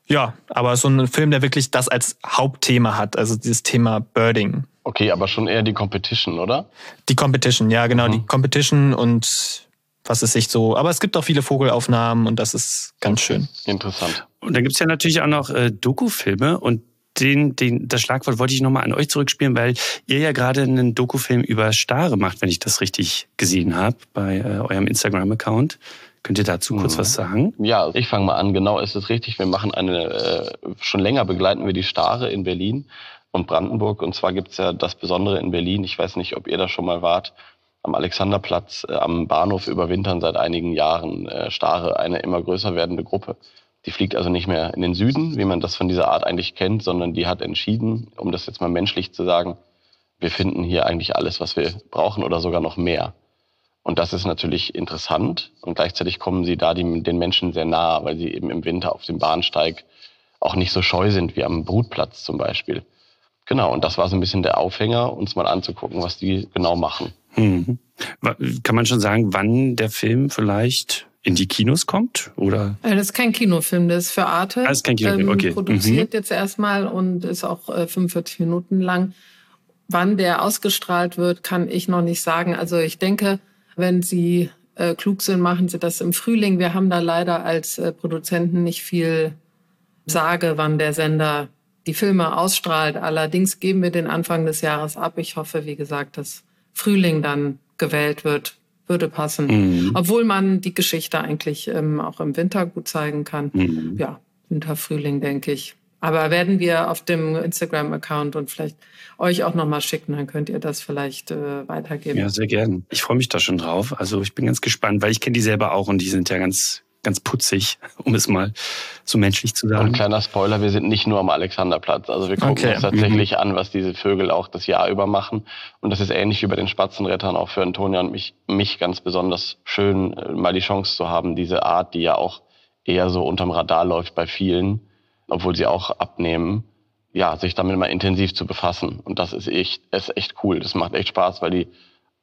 Ja, aber so ein Film, der wirklich das als Hauptthema hat, also dieses Thema Birding. Okay, aber schon eher die Competition, oder? Die Competition, ja, genau, Mhm. die Competition und was ist sich so. Aber es gibt auch viele Vogelaufnahmen und das ist ganz schön. Interessant. Und dann gibt's ja natürlich auch noch äh, Doku-Filme und den, den, das Schlagwort wollte ich nochmal an euch zurückspielen, weil ihr ja gerade einen Dokufilm über Stare macht, wenn ich das richtig gesehen habe, bei äh, eurem Instagram-Account. Könnt ihr dazu kurz Mhm. was sagen? Ja, ich fange mal an. Genau ist es richtig. Wir machen eine, äh, schon länger begleiten wir die Stare in Berlin und Brandenburg. Und zwar gibt's ja das Besondere in Berlin. Ich weiß nicht, ob ihr da schon mal wart. Am Alexanderplatz, äh, am Bahnhof überwintern seit einigen Jahren äh, Stare, eine immer größer werdende Gruppe. Die fliegt also nicht mehr in den Süden, wie man das von dieser Art eigentlich kennt, sondern die hat entschieden, um das jetzt mal menschlich zu sagen, wir finden hier eigentlich alles, was wir brauchen oder sogar noch mehr. Und das ist natürlich interessant und gleichzeitig kommen sie da die, den Menschen sehr nah, weil sie eben im Winter auf dem Bahnsteig auch nicht so scheu sind wie am Brutplatz zum Beispiel. Genau, und das war so ein bisschen der Aufhänger, uns mal anzugucken, was die genau machen. Mhm. Wa- Kann man schon sagen, wann der Film vielleicht in die Kinos kommt? Oder? Äh, Das ist kein Kinofilm, das ist für Arte. Ah, ist kein Kinofilm, okay. Produziert jetzt erstmal und ist auch äh, 45 Minuten lang. Wann der ausgestrahlt wird, kann ich noch nicht sagen. Also ich denke, wenn Sie äh, klug sind, machen Sie das im Frühling. Wir haben da leider als äh, Produzenten nicht viel Sage, wann der Sender die Filme ausstrahlt. Allerdings geben wir den Anfang des Jahres ab. Ich hoffe, wie gesagt, dass Frühling dann gewählt wird. Würde passen. Mhm. Obwohl man die Geschichte eigentlich ähm, auch im Winter gut zeigen kann. Mhm. Ja, Winter, Frühling, denke ich. Aber werden wir auf dem Instagram-Account und vielleicht euch auch nochmal schicken, dann könnt ihr das vielleicht äh, weitergeben. Ja, sehr gern. Ich freue mich da schon drauf. Also ich bin ganz gespannt, weil ich kenne die selber auch und die sind ja ganz, ganz putzig, um es mal so menschlich zu Und sagen. kleiner Spoiler, wir sind nicht nur am Alexanderplatz. Also wir gucken Okay. uns tatsächlich an, was diese Vögel auch das Jahr über machen. Und das ist ähnlich wie bei den Spatzenrettern auch für Antonia und mich, mich ganz besonders schön, äh, mal die Chance zu haben, diese Art, die ja auch eher so unterm Radar läuft bei vielen, obwohl sie auch abnehmen, ja, sich damit mal intensiv zu befassen. Und das ist echt, ist echt cool. Das macht echt Spaß, weil die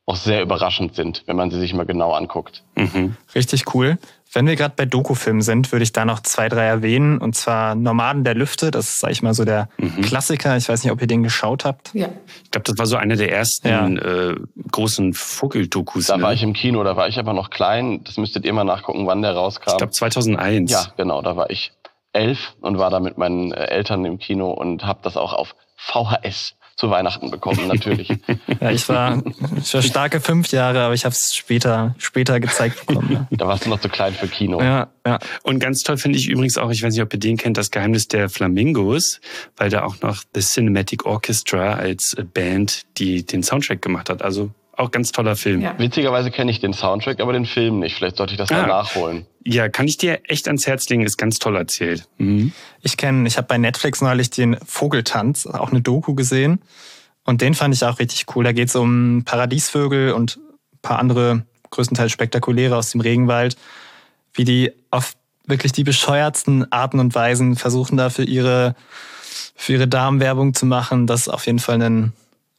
auch sehr überraschend sind, wenn man sie sich mal genau anguckt. Mhm. Richtig cool. Wenn wir gerade bei Dokufilmen sind, würde ich da noch zwei, drei erwähnen. Und zwar Nomaden der Lüfte. Das ist, sag ich mal, so der Klassiker. Ich weiß nicht, ob ihr den geschaut habt. Ja. Ich glaube, das war so eine der ersten Ja. äh, großen Vogeldokus. Da ne? war ich im Kino, da war ich aber noch klein. Das müsstet ihr mal nachgucken, wann der rauskam. ich glaube 2001. Ja, genau, da war ich elf und war da mit meinen äh, Eltern im Kino und habe das auch auf VHS zu Weihnachten bekommen, natürlich. ja, ich war, ich war starke fünf Jahre, aber ich habe es später, später gezeigt bekommen. Da warst du noch zu klein für Kino. Ja, ja. Und ganz toll finde ich übrigens auch, ich weiß nicht, ob ihr den kennt, das Geheimnis der Flamingos, weil da auch noch The Cinematic Orchestra als Band, die den Soundtrack gemacht hat. Also auch ganz toller Film. Ja. Witzigerweise kenne ich den Soundtrack, aber den Film nicht. Vielleicht sollte ich das ah. mal nachholen. Ja, kann ich dir echt ans Herz legen, ist ganz toll erzählt. Mhm. Ich kenne, ich habe bei Netflix neulich den Vogeltanz, auch eine Doku gesehen. Und den fand ich auch richtig cool. Da geht es um Paradiesvögel und ein paar andere, größtenteils spektakuläre aus dem Regenwald, wie die auf wirklich die bescheuertsten Arten und Weisen versuchen, da für ihre, für ihre Damenwerbung zu machen. Das ist auf jeden Fall ein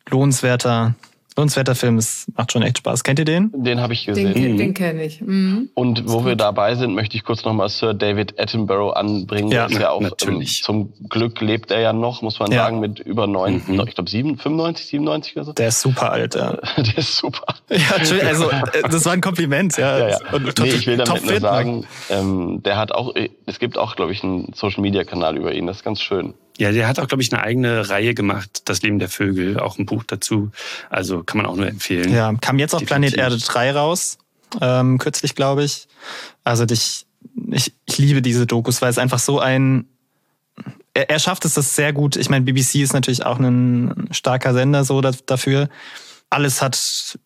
lohnenswerter Lohnenswerter Film, es macht schon echt Spaß. Kennt ihr den? Den habe ich gesehen. Den, den kenne ich. Mhm. Und wo wir dabei sind, möchte ich kurz nochmal Sir David Attenborough anbringen. Ja, ja auch, natürlich. Ähm, zum Glück lebt er ja noch, muss man ja. sagen, mit über 90, mhm. ich glaube 95, 97 oder so. Der ist super alt, ja. der ist super. Ja, also äh, das war ein Kompliment, ja. ja, ja. Und nee, ich will damit nur sagen, ähm, der hat auch, es gibt auch, glaube ich, einen Social-Media-Kanal über ihn, das ist ganz schön. Ja, der hat auch, glaube ich, eine eigene Reihe gemacht, Das Leben der Vögel, auch ein Buch dazu. Also kann man auch nur empfehlen. Ja, kam jetzt auf Planet Erde 3 raus, ähm, kürzlich, glaube ich. Also ich, ich, ich liebe diese Dokus, weil es einfach so ein. Er, er schafft es das sehr gut. Ich meine, BBC ist natürlich auch ein starker Sender so dafür. Alles hat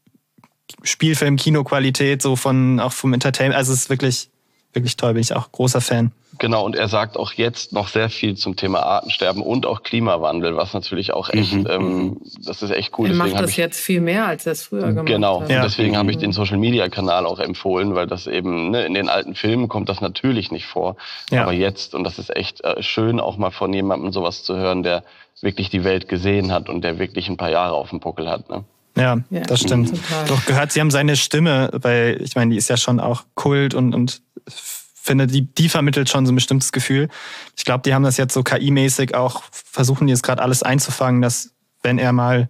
Spielfilm, Kinoqualität, so von auch vom Entertainment. Also es ist wirklich, wirklich toll, bin ich auch großer Fan. Genau, und er sagt auch jetzt noch sehr viel zum Thema Artensterben und auch Klimawandel, was natürlich auch echt, mhm. ähm, mhm. das ist echt cool. Er macht das ich, jetzt viel mehr, als er es früher gemacht genau, hat. Genau, ja. deswegen habe ich den Social-Media-Kanal auch empfohlen, weil das eben, ne, in den alten Filmen kommt das natürlich nicht vor, ja. aber jetzt, und das ist echt äh, schön, auch mal von jemandem sowas zu hören, der wirklich die Welt gesehen hat und der wirklich ein paar Jahre auf dem Buckel hat. Ne? Ja, ja, das stimmt. Total. Doch gehört, Sie haben seine Stimme, weil ich meine, die ist ja schon auch Kult und, und finde, die, die vermittelt schon so ein bestimmtes Gefühl. Ich glaube, die haben das jetzt so KI-mäßig auch, versuchen die jetzt gerade alles einzufangen, dass wenn er mal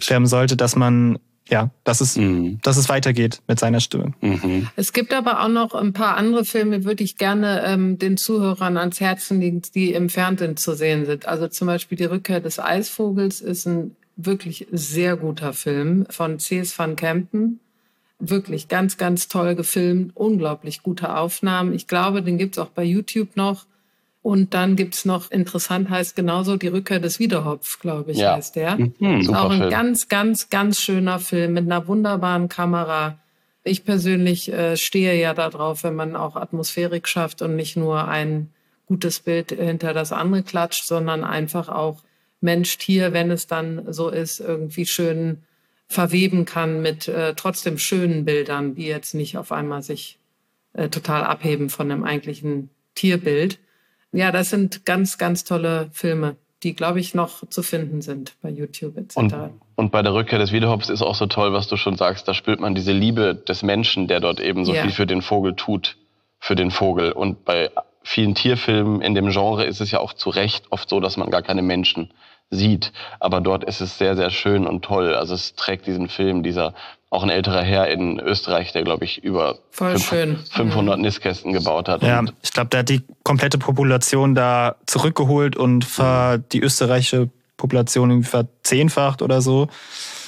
sterben sollte, dass man ja, dass es, mhm. dass es weitergeht mit seiner Stimme. Mhm. Es gibt aber auch noch ein paar andere Filme, würde ich gerne ähm, den Zuhörern ans Herzen legen, die im Fernsehen zu sehen sind. Also zum Beispiel Die Rückkehr des Eisvogels ist ein wirklich sehr guter Film von C.S. van Kempen wirklich ganz, ganz toll gefilmt, unglaublich gute Aufnahmen. Ich glaube, den gibt's auch bei YouTube noch. Und dann gibt's noch, interessant heißt genauso, die Rückkehr des Wiederhopf, glaube ich, ja. heißt der. Mhm, ist auch ein Film. ganz, ganz, ganz schöner Film mit einer wunderbaren Kamera. Ich persönlich äh, stehe ja darauf, wenn man auch Atmosphärik schafft und nicht nur ein gutes Bild hinter das andere klatscht, sondern einfach auch Mensch, Tier, wenn es dann so ist, irgendwie schön verweben kann mit äh, trotzdem schönen Bildern, die jetzt nicht auf einmal sich äh, total abheben von dem eigentlichen Tierbild. Ja, das sind ganz, ganz tolle Filme, die, glaube ich, noch zu finden sind bei YouTube etc. Und, und bei der Rückkehr des Wiederhops ist auch so toll, was du schon sagst, da spürt man diese Liebe des Menschen, der dort eben so ja. viel für den Vogel tut, für den Vogel. Und bei vielen Tierfilmen in dem Genre ist es ja auch zu Recht oft so, dass man gar keine Menschen sieht. Aber dort ist es sehr, sehr schön und toll. Also es trägt diesen Film, dieser auch ein älterer Herr in Österreich, der, glaube ich, über 500 mhm. Nistkästen gebaut hat. Ja, ich glaube, der hat die komplette Population da zurückgeholt und mhm. die österreichische Population verzehnfacht oder so.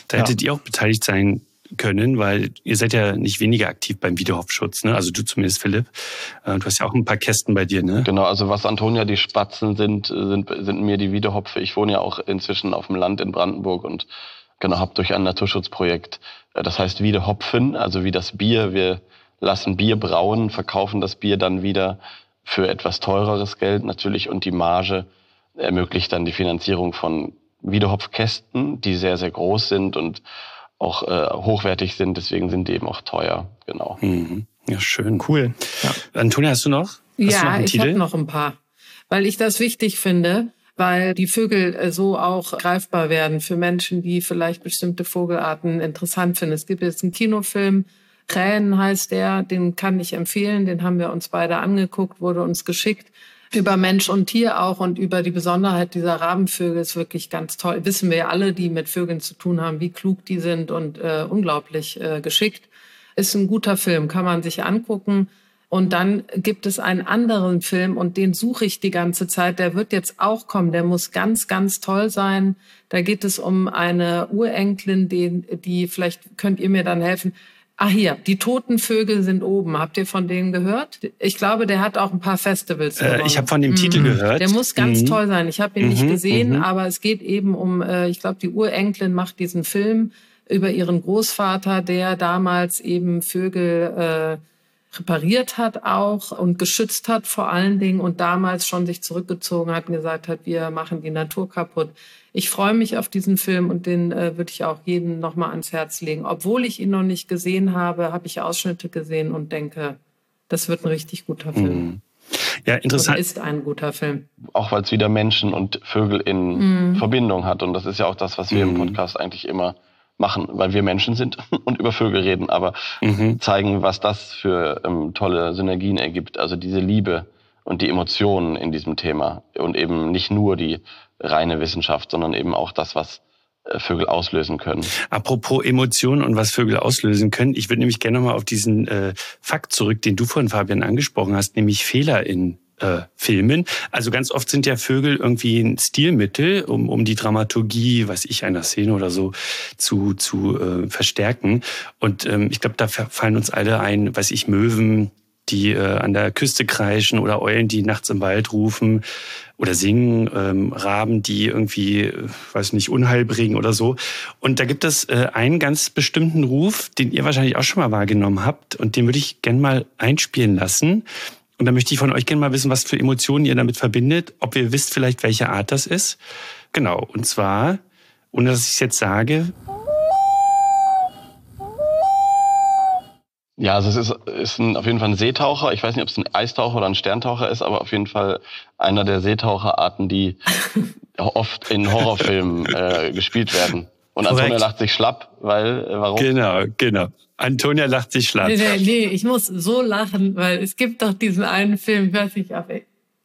Da hättet ihr auch beteiligt sein können, weil ihr seid ja nicht weniger aktiv beim Wiederhofschutz, ne? Also du zumindest, Philipp. Äh, du hast ja auch ein paar Kästen bei dir, ne? Genau, also was Antonia die Spatzen sind, sind, sind mir die Wiederhopfe. Ich wohne ja auch inzwischen auf dem Land in Brandenburg und genau, habe durch ein Naturschutzprojekt, äh, das heißt Wiederhopfen, also wie das Bier. Wir lassen Bier brauen, verkaufen das Bier dann wieder für etwas teureres Geld natürlich und die Marge ermöglicht dann die Finanzierung von Wiederhopfkästen, die sehr, sehr groß sind und auch äh, hochwertig sind. Deswegen sind die eben auch teuer. Genau. Mhm. Ja, schön. Cool. Ja. Antonia, hast du noch? Hast ja, noch ich habe noch ein paar. Weil ich das wichtig finde, weil die Vögel äh, so auch greifbar werden für Menschen, die vielleicht bestimmte Vogelarten interessant finden. Es gibt jetzt einen Kinofilm, Krähen heißt der, den kann ich empfehlen, den haben wir uns beide angeguckt, wurde uns geschickt über Mensch und Tier auch und über die Besonderheit dieser Rabenvögel ist wirklich ganz toll. Wissen wir alle, die mit Vögeln zu tun haben, wie klug die sind und äh, unglaublich äh, geschickt. Ist ein guter Film, kann man sich angucken. Und dann gibt es einen anderen Film und den suche ich die ganze Zeit. Der wird jetzt auch kommen. Der muss ganz, ganz toll sein. Da geht es um eine Urenkelin, die, die vielleicht könnt ihr mir dann helfen. Ah hier, die toten Vögel sind oben. Habt ihr von denen gehört? Ich glaube, der hat auch ein paar Festivals. Äh, ich habe von dem mhm. Titel gehört. Der muss ganz mhm. toll sein. Ich habe ihn mhm. nicht gesehen, mhm. aber es geht eben um, äh, ich glaube, die Urenkelin macht diesen Film über ihren Großvater, der damals eben Vögel äh, repariert hat auch und geschützt hat vor allen Dingen und damals schon sich zurückgezogen hat und gesagt hat, wir machen die Natur kaputt. Ich freue mich auf diesen Film und den äh, würde ich auch jedem nochmal ans Herz legen. Obwohl ich ihn noch nicht gesehen habe, habe ich Ausschnitte gesehen und denke, das wird ein richtig guter Film. Mhm. Ja, interessant. Oder ist ein guter Film. Auch weil es wieder Menschen und Vögel in mhm. Verbindung hat. Und das ist ja auch das, was wir mhm. im Podcast eigentlich immer machen, weil wir Menschen sind und über Vögel reden, aber mhm. zeigen, was das für ähm, tolle Synergien ergibt. Also diese Liebe und die Emotionen in diesem Thema und eben nicht nur die reine Wissenschaft, sondern eben auch das, was äh, Vögel auslösen können. Apropos Emotionen und was Vögel auslösen können, ich würde nämlich gerne nochmal auf diesen äh, Fakt zurück, den du vorhin, Fabian, angesprochen hast, nämlich Fehler in äh, Filmen. Also ganz oft sind ja Vögel irgendwie ein Stilmittel, um, um die Dramaturgie, was ich, einer Szene oder so zu, zu äh, verstärken. Und ähm, ich glaube, da fallen uns alle ein, was ich, Möwen, die äh, an der Küste kreischen oder Eulen, die nachts im Wald rufen oder singen, ähm, Raben, die irgendwie, äh, weiß nicht, Unheil bringen oder so. Und da gibt es äh, einen ganz bestimmten Ruf, den ihr wahrscheinlich auch schon mal wahrgenommen habt und den würde ich gern mal einspielen lassen. Und da möchte ich von euch gerne mal wissen, was für Emotionen ihr damit verbindet, ob ihr wisst vielleicht, welche Art das ist. Genau, und zwar, ohne dass ich es jetzt sage, Ja, also es ist, ist ein, auf jeden Fall ein Seetaucher. Ich weiß nicht, ob es ein Eistaucher oder ein Sterntaucher ist, aber auf jeden Fall einer der Seetaucherarten, die oft in Horrorfilmen äh, gespielt werden. Und Korrekt. Antonia lacht sich schlapp, weil, äh, warum? Genau, genau. Antonia lacht sich schlapp. Nee, nee, nee, ich muss so lachen, weil es gibt doch diesen einen Film, weiß ich auf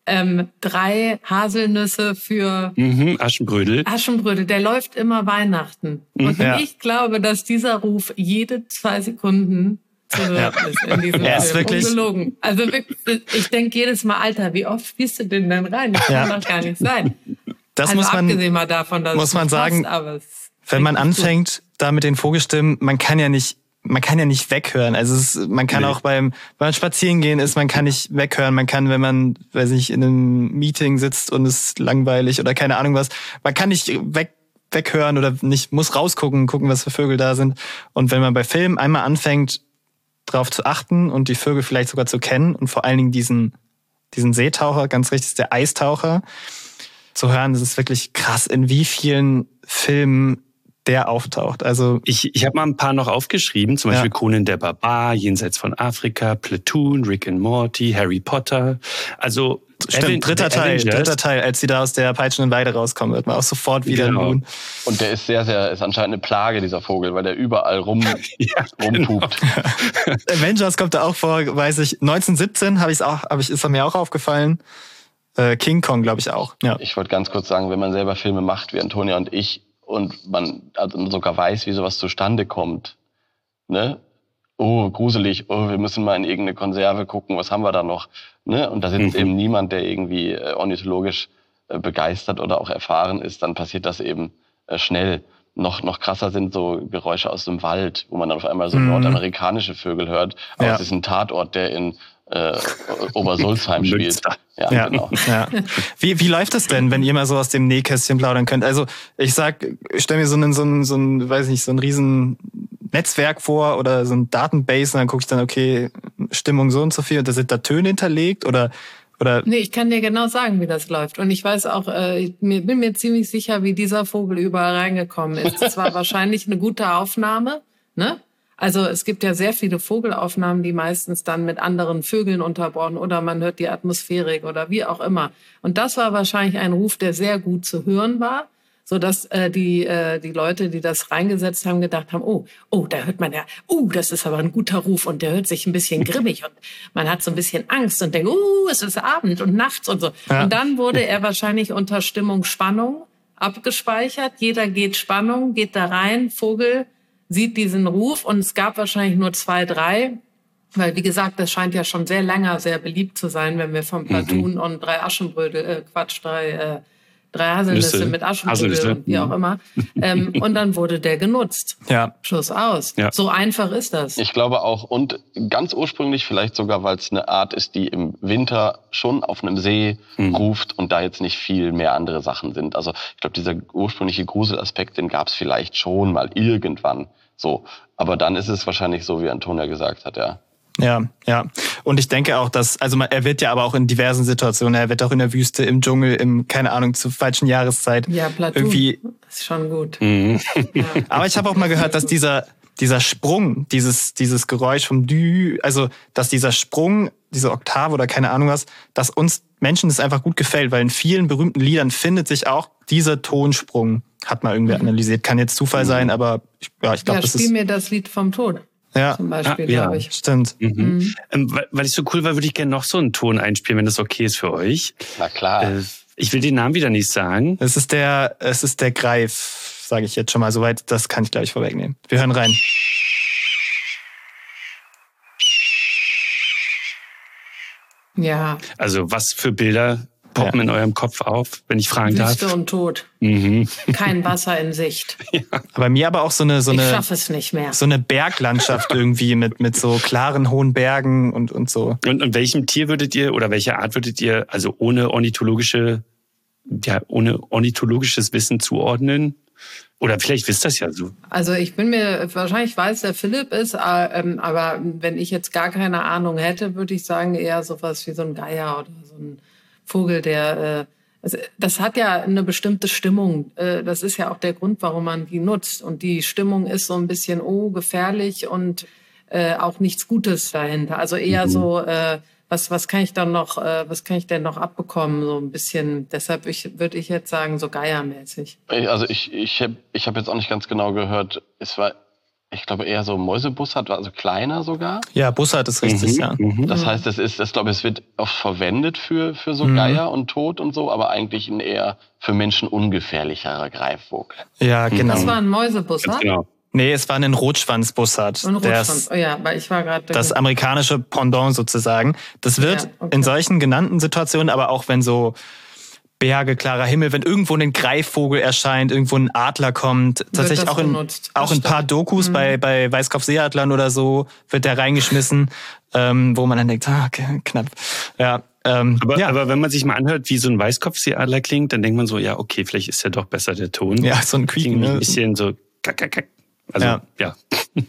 ähm, drei Haselnüsse für mhm, Aschenbrödel. Aschenbrödel, der läuft immer Weihnachten. Mhm. Und ja. ich glaube, dass dieser Ruf jede zwei Sekunden zu hören ja. ist in diesem ja, Film. Ist wirklich Ungelogen. Also wirklich, ich denke jedes Mal, Alter, wie oft spielst du denn dann rein? Das ja. kann doch gar nicht sein. Das also muss man, abgesehen mal davon, dass muss man sagen, passt, wenn man anfängt, da mit den Vogelstimmen, man kann ja nicht man kann ja nicht weghören. Also es, man kann nee. auch beim, beim Spazierengehen ist, man kann nicht weghören. Man kann, wenn man, weiß nicht, in einem Meeting sitzt und ist langweilig oder keine Ahnung was, man kann nicht weg, weghören oder nicht, muss rausgucken, gucken, was für Vögel da sind. Und wenn man bei Filmen einmal anfängt, darauf zu achten und die Vögel vielleicht sogar zu kennen und vor allen Dingen diesen, diesen Seetaucher, ganz richtig, der Eistaucher, zu hören, das ist wirklich krass, in wie vielen Filmen der auftaucht. Also ich, ich habe mal ein paar noch aufgeschrieben, zum Beispiel ja. Conan der Barbar, Jenseits von Afrika, Platoon, Rick and Morty, Harry Potter. Also Stimmt, dritter Teil, Avengers. dritter Teil, als sie da aus der peitschenden Weide rauskommen, wird man auch sofort wieder genau. Moon. Und der ist sehr, sehr, ist anscheinend eine Plage, dieser Vogel, weil der überall rum, ja, rumpupt. Genau. Avengers kommt da auch vor, weiß ich, 1917 habe ich auch, hab ich, ist mir auch aufgefallen. Äh, King Kong, glaube ich auch. Ja. Ich wollte ganz kurz sagen, wenn man selber Filme macht, wie Antonia und ich, und man also sogar weiß, wie sowas zustande kommt, ne? oh, gruselig, oh, wir müssen mal in irgendeine Konserve gucken, was haben wir da noch? Ne? Und da sitzt mhm. eben niemand, der irgendwie äh, ornithologisch äh, begeistert oder auch erfahren ist, dann passiert das eben äh, schnell. Noch, noch krasser sind so Geräusche aus dem Wald, wo man dann auf einmal so mhm. nordamerikanische Vögel hört. Aber ja. es ist ein Tatort, der in äh, Obersulzheim spielt. Ja, ja, genau. Ja. Wie, wie läuft das denn, wenn ihr mal so aus dem Nähkästchen plaudern könnt? Also ich sag, ich stell mir so einen, so einen, so einen, weiß nicht, so ein riesen Netzwerk vor oder so ein Datenbase und dann gucke ich dann, okay, Stimmung so und so viel und da sind da Töne hinterlegt oder oder? Nee, ich kann dir genau sagen, wie das läuft. Und ich weiß auch, äh, ich bin mir ziemlich sicher, wie dieser Vogel überall reingekommen ist. Das war wahrscheinlich eine gute Aufnahme, ne? Also es gibt ja sehr viele Vogelaufnahmen, die meistens dann mit anderen Vögeln unterbrochen oder man hört die Atmosphärik oder wie auch immer. Und das war wahrscheinlich ein Ruf, der sehr gut zu hören war so dass äh, die äh, die Leute, die das reingesetzt haben, gedacht haben, oh, oh, da hört man ja, oh, das ist aber ein guter Ruf und der hört sich ein bisschen grimmig und man hat so ein bisschen Angst und denkt, oh, es ist Abend und nachts und so. Ja. Und dann wurde er wahrscheinlich unter Stimmung Spannung abgespeichert. Jeder geht Spannung, geht da rein, Vogel sieht diesen Ruf und es gab wahrscheinlich nur zwei, drei Weil, wie gesagt, das scheint ja schon sehr länger sehr beliebt zu sein, wenn wir vom Platoon mhm. und drei Aschenbrödel, äh, Quatsch, drei äh, drei Haselnüsse Nüsse. mit Aschenbrödel und wie auch immer. Ähm, und dann wurde der genutzt. Ja. Schluss aus. Ja. So einfach ist das. Ich glaube auch, und ganz ursprünglich vielleicht sogar, weil es eine Art ist, die im Winter schon auf einem See mhm. ruft und da jetzt nicht viel mehr andere Sachen sind. Also ich glaube, dieser ursprüngliche Gruselaspekt, den gab es vielleicht schon mal irgendwann. So. Aber dann ist es wahrscheinlich so, wie Antonia gesagt hat, ja. Ja, ja. Und ich denke auch, dass, also er wird ja aber auch in diversen Situationen, er wird auch in der Wüste, im Dschungel, im, keine Ahnung, zur falschen Jahreszeit. Ja, Platoon irgendwie. ist schon gut. Mhm. Ja. Aber ich habe auch mal gehört, dass dieser, dieser Sprung, dieses, dieses Geräusch vom Dü, also, dass dieser Sprung, diese Oktave oder keine Ahnung was, dass uns Menschen das einfach gut gefällt, weil in vielen berühmten Liedern findet sich auch dieser Tonsprung. Hat mal irgendwer mhm. analysiert. Kann jetzt Zufall sein, aber ich, ja, ich glaube, ja, das ist. Spiel mir das Lied vom Tod ja. zum Beispiel, ah, ja, glaube ich. Stimmt. Mhm. Mhm. Ähm, weil, weil ich so cool war, würde ich gerne noch so einen Ton einspielen, wenn das okay ist für euch. Na klar. Äh, ich will den Namen wieder nicht sagen. Es ist der, es ist der Greif, sage ich jetzt schon mal soweit. Das kann ich gleich vorwegnehmen. Wir hören rein. Ja. Also was für Bilder poppen ja. in eurem Kopf auf, wenn ich fragen Wüste darf? Wüste und Tod. Mhm. Kein Wasser in Sicht. Ja. Bei mir aber auch so eine so eine ich schaffe es nicht mehr. So eine Berglandschaft irgendwie mit mit so klaren hohen Bergen und und so. Und, und welchem Tier würdet ihr oder welcher Art würdet ihr also ohne ornithologische ja ohne ornithologisches Wissen zuordnen? Oder vielleicht wisst das ja so. Also ich bin mir, wahrscheinlich weiß der Philipp ist, äh, ähm, aber wenn ich jetzt gar keine Ahnung hätte, würde ich sagen eher sowas wie so ein Geier oder so ein Vogel, der äh, das hat ja eine bestimmte Stimmung. Äh, das ist ja auch der Grund, warum man die nutzt. Und die Stimmung ist so ein bisschen, oh, gefährlich und äh, auch nichts Gutes dahinter. Also eher mhm. so, äh, was, was kann ich dann noch, äh, was kann ich denn noch abbekommen? So ein bisschen, deshalb ich, würde ich jetzt sagen, so geiermäßig. Also ich, ich habe ich hab jetzt auch nicht ganz genau gehört, es war ich glaube eher so Mäusebussard, also kleiner sogar. Ja, Bussard ist richtig, mhm, ja. Mhm. Das heißt, es ist, das glaube ich, es wird oft verwendet für, für so mhm. Geier und Tod und so, aber eigentlich ein eher für Menschen ungefährlicherer Greifvogel. Ja, mhm. genau. Das war ein Mäusebussard? Genau. Nee, es war ein Rotschwanzbussard. Ein Rotschwanz, oh ja, weil ich war gerade. Das amerikanische Pendant sozusagen. Das wird ja, okay. in solchen genannten Situationen, aber auch wenn so Berge, klarer Himmel, wenn irgendwo ein Greifvogel erscheint, irgendwo ein Adler kommt. Tatsächlich auch in, auch in ein paar Dokus mhm. bei, bei Weißkopfseeadlern oder so wird der reingeschmissen, ähm, wo man dann denkt, ah, okay, knapp. Ja, ähm, aber, ja. aber wenn man sich mal anhört, wie so ein Weißkopfseeadler klingt, dann denkt man so, ja, okay, vielleicht ist ja doch besser der Ton. Ja, so ein Quieken. Ne? Ein bisschen so kack, kack, kack. Also, ja. ja.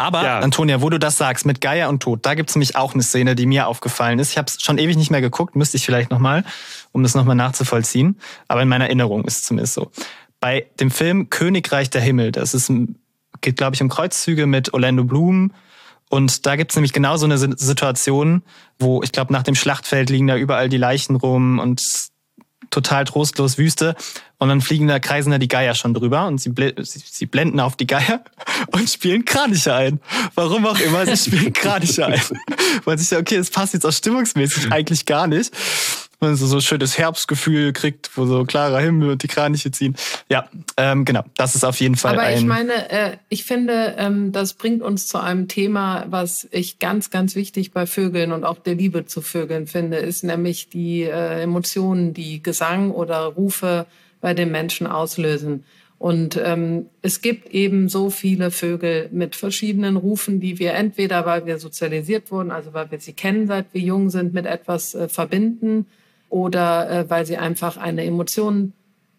Aber, ja. Antonia, wo du das sagst, mit Geier und Tod, da gibt's nämlich auch eine Szene, die mir aufgefallen ist. Ich habe schon ewig nicht mehr geguckt, müsste ich vielleicht nochmal, um das nochmal nachzuvollziehen. Aber in meiner Erinnerung ist es zumindest so. Bei dem Film Königreich der Himmel, das ist, geht, glaube ich, um Kreuzzüge mit Orlando Bloom. Und da gibt's nämlich genau so eine Situation, wo ich glaube, nach dem Schlachtfeld liegen da überall die Leichen rum und total trostlos Wüste. Und dann fliegen da, kreisen da die Geier schon drüber und sie, sie blenden auf die Geier und spielen Kraniche ein. Warum auch immer, sie spielen Kraniche ein. Weil sich ja, okay, das passt jetzt auch stimmungsmäßig eigentlich gar nicht man so, so schönes Herbstgefühl kriegt, wo so klarer Himmel und die Kraniche ziehen. Ja, ähm, genau. Das ist auf jeden Fall Aber ein. ich meine, äh, ich finde, ähm, das bringt uns zu einem Thema, was ich ganz, ganz wichtig bei Vögeln und auch der Liebe zu Vögeln finde, ist nämlich die äh, Emotionen, die Gesang oder Rufe bei den Menschen auslösen. Und ähm, es gibt eben so viele Vögel mit verschiedenen Rufen, die wir entweder, weil wir sozialisiert wurden, also weil wir sie kennen, seit wir jung sind, mit etwas äh, verbinden oder äh, weil sie einfach eine Emotion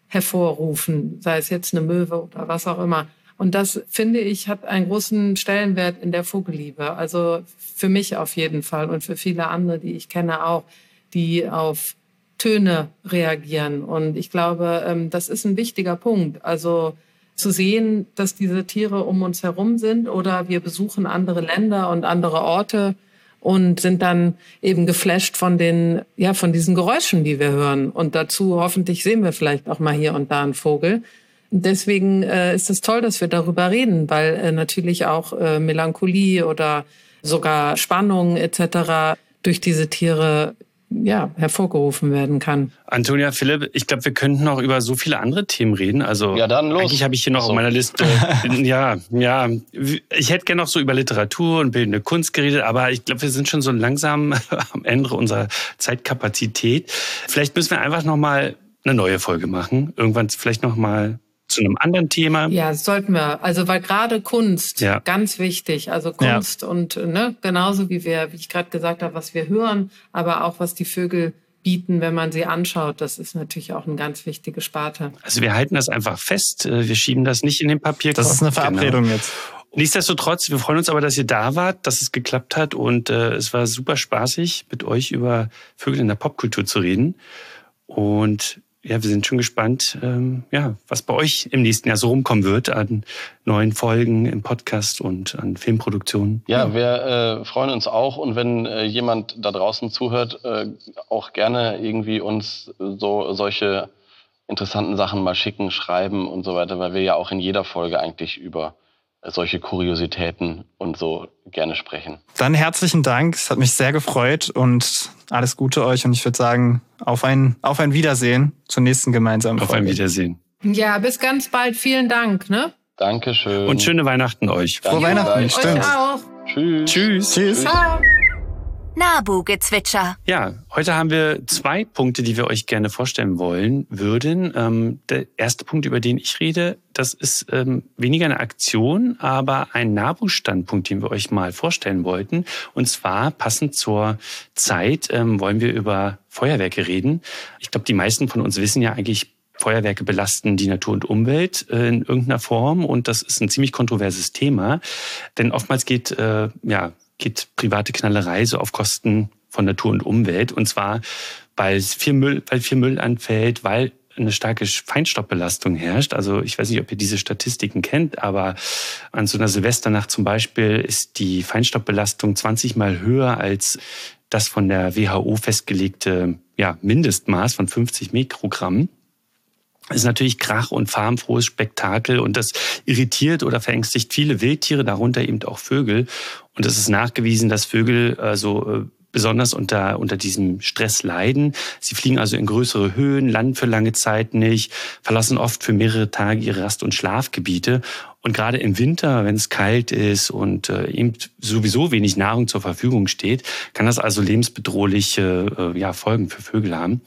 hervorrufen, sei es jetzt eine Möwe oder was auch immer. Und das, finde ich, hat einen großen Stellenwert in der Vogelliebe. Also für mich auf jeden Fall und für viele andere, die ich kenne auch, die auf Töne reagieren. Und ich glaube, ähm, das ist ein wichtiger Punkt. Also zu sehen, dass diese Tiere um uns herum sind oder wir besuchen andere Länder und andere Orte und sind dann eben geflasht von den, ja, von diesen Geräuschen, die wir hören. Und dazu hoffentlich sehen wir vielleicht auch mal hier und da einen Vogel. Deswegen äh, ist es toll, dass wir darüber reden, weil äh, natürlich auch äh, Melancholie oder sogar Spannung etc. durch diese Tiere ja, hervorgerufen werden kann. Antonia, Philipp, ich glaube, wir könnten noch über so viele andere Themen reden. Also ja, dann los. eigentlich habe ich hier noch so. auf meiner Liste. ja, ja. Ich hätte gerne noch so über Literatur und bildende Kunst geredet, aber ich glaube, wir sind schon so langsam am Ende unserer Zeitkapazität. Vielleicht müssen wir einfach noch mal eine neue Folge machen. Irgendwann vielleicht noch mal zu einem anderen Thema. Ja, sollten wir. Also weil gerade Kunst ja. ganz wichtig. Also Kunst ja. und ne, genauso wie wir, wie ich gerade gesagt habe, was wir hören, aber auch was die Vögel bieten, wenn man sie anschaut. Das ist natürlich auch eine ganz wichtige Sparte. Also wir halten das einfach fest. Äh, wir schieben das nicht in den Papierkorb. Das ist eine Verabredung genau. jetzt. Nichtsdestotrotz, wir freuen uns aber, dass ihr da wart, dass es geklappt hat und äh, es war super spaßig, mit euch über Vögel in der Popkultur zu reden. Und ja, wir sind schon gespannt, ähm, ja, was bei euch im nächsten Jahr so rumkommen wird an neuen Folgen im Podcast und an Filmproduktionen. Ja, wir äh, freuen uns auch und wenn äh, jemand da draußen zuhört, äh, auch gerne irgendwie uns so solche interessanten Sachen mal schicken, schreiben und so weiter, weil wir ja auch in jeder Folge eigentlich über solche Kuriositäten und so gerne sprechen. Dann herzlichen Dank. Es hat mich sehr gefreut und alles Gute euch. Und ich würde sagen, auf ein, auf ein Wiedersehen zur nächsten gemeinsamen Folge. Auf ein Wiedersehen. Ja, bis ganz bald. Vielen Dank. Ne? Dankeschön. Und schöne Weihnachten euch. Frohe Weihnachten. Stimmt. Euch auch. Tschüss. Tschüss. Tschüss. Ciao. Nabu-Gezwitscher. Ja, heute haben wir zwei Punkte, die wir euch gerne vorstellen wollen würden. Ähm, der erste Punkt, über den ich rede, das ist ähm, weniger eine Aktion, aber ein Nabu-Standpunkt, den wir euch mal vorstellen wollten. Und zwar passend zur Zeit ähm, wollen wir über Feuerwerke reden. Ich glaube, die meisten von uns wissen ja eigentlich, Feuerwerke belasten die Natur und Umwelt äh, in irgendeiner Form und das ist ein ziemlich kontroverses Thema, denn oftmals geht äh, ja geht private Knallerei so auf Kosten von Natur und Umwelt. Und zwar, weil viel Müll, weil viel Müll anfällt, weil eine starke Feinstaubbelastung herrscht. Also ich weiß nicht, ob ihr diese Statistiken kennt, aber an so einer Silvesternacht zum Beispiel ist die Feinstaubbelastung 20 mal höher als das von der WHO festgelegte ja, Mindestmaß von 50 Mikrogramm ist natürlich Krach und farbenfrohes Spektakel und das irritiert oder verängstigt viele Wildtiere, darunter eben auch Vögel. Und es ist nachgewiesen, dass Vögel also äh, besonders unter, unter diesem Stress leiden. Sie fliegen also in größere Höhen, landen für lange Zeit nicht, verlassen oft für mehrere Tage ihre Rast- und Schlafgebiete. Und gerade im Winter, wenn es kalt ist und äh, eben sowieso wenig Nahrung zur Verfügung steht, kann das also lebensbedrohliche äh, ja, Folgen für Vögel haben.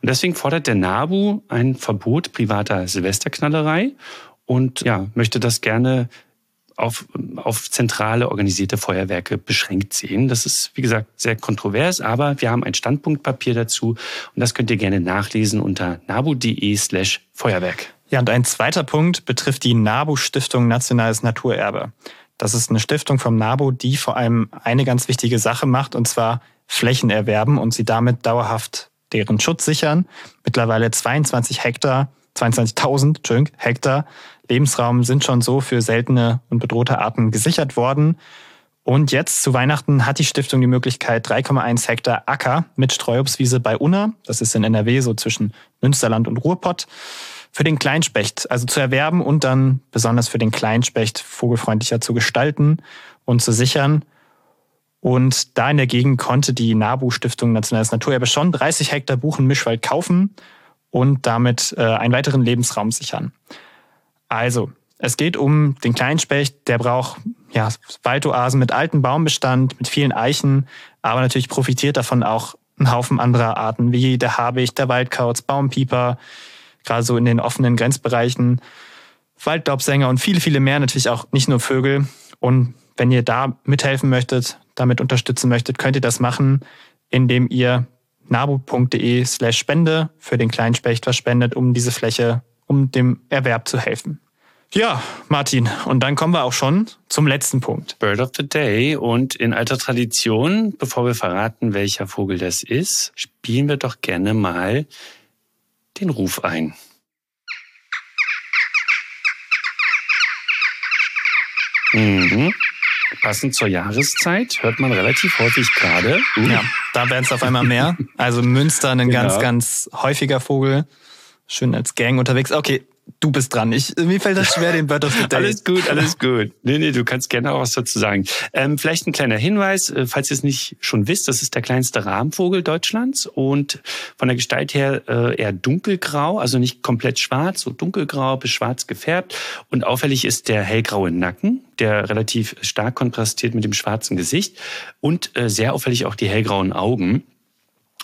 Und deswegen fordert der NABU ein Verbot privater Silvesterknallerei und ja, möchte das gerne auf, auf zentrale organisierte Feuerwerke beschränkt sehen. Das ist, wie gesagt, sehr kontrovers, aber wir haben ein Standpunktpapier dazu und das könnt ihr gerne nachlesen unter nabu.de slash Feuerwerk. Ja, und ein zweiter Punkt betrifft die NABU Stiftung Nationales Naturerbe. Das ist eine Stiftung vom NABU, die vor allem eine ganz wichtige Sache macht, und zwar Flächen erwerben und sie damit dauerhaft deren Schutz sichern. Mittlerweile 22 Hektar, 22.000 Hektar Lebensraum sind schon so für seltene und bedrohte Arten gesichert worden. Und jetzt zu Weihnachten hat die Stiftung die Möglichkeit, 3,1 Hektar Acker mit Streuobstwiese bei Unna, das ist in NRW so zwischen Münsterland und Ruhrpott, für den Kleinspecht, also zu erwerben und dann besonders für den Kleinspecht vogelfreundlicher zu gestalten und zu sichern. Und da in der Gegend konnte die NABU Stiftung Nationales Naturerbe schon 30 Hektar Buchen-Mischwald kaufen und damit äh, einen weiteren Lebensraum sichern. Also, es geht um den Kleinspecht, der braucht ja, Waldoasen mit altem Baumbestand, mit vielen Eichen, aber natürlich profitiert davon auch ein Haufen anderer Arten, wie der Habicht, der Waldkauz, Baumpieper, gerade so in den offenen Grenzbereichen, Waldlaubsänger und viele, viele mehr, natürlich auch nicht nur Vögel. Und wenn ihr da mithelfen möchtet, damit unterstützen möchtet, könnt ihr das machen, indem ihr nabu.de slash Spende für den Kleinspecht verspendet, um diese Fläche um dem Erwerb zu helfen. Ja, Martin, und dann kommen wir auch schon zum letzten Punkt. Bird of the Day. Und in alter Tradition, bevor wir verraten, welcher Vogel das ist, spielen wir doch gerne mal den Ruf ein. Mhm. Passend zur Jahreszeit hört man relativ häufig gerade. Uh. Ja, da werden es auf einmal mehr. Also Münster, ein genau. ganz, ganz häufiger Vogel schön als Gang unterwegs. Okay, du bist dran. Ich, mir fällt das schwer, den Bird of the Day. alles gut, alles gut. Nee, nee, du kannst gerne auch was dazu sagen. Ähm, vielleicht ein kleiner Hinweis, äh, falls ihr es nicht schon wisst, das ist der kleinste Rahmenvogel Deutschlands und von der Gestalt her äh, eher dunkelgrau, also nicht komplett schwarz, so dunkelgrau bis schwarz gefärbt. Und auffällig ist der hellgraue Nacken, der relativ stark kontrastiert mit dem schwarzen Gesicht und äh, sehr auffällig auch die hellgrauen Augen.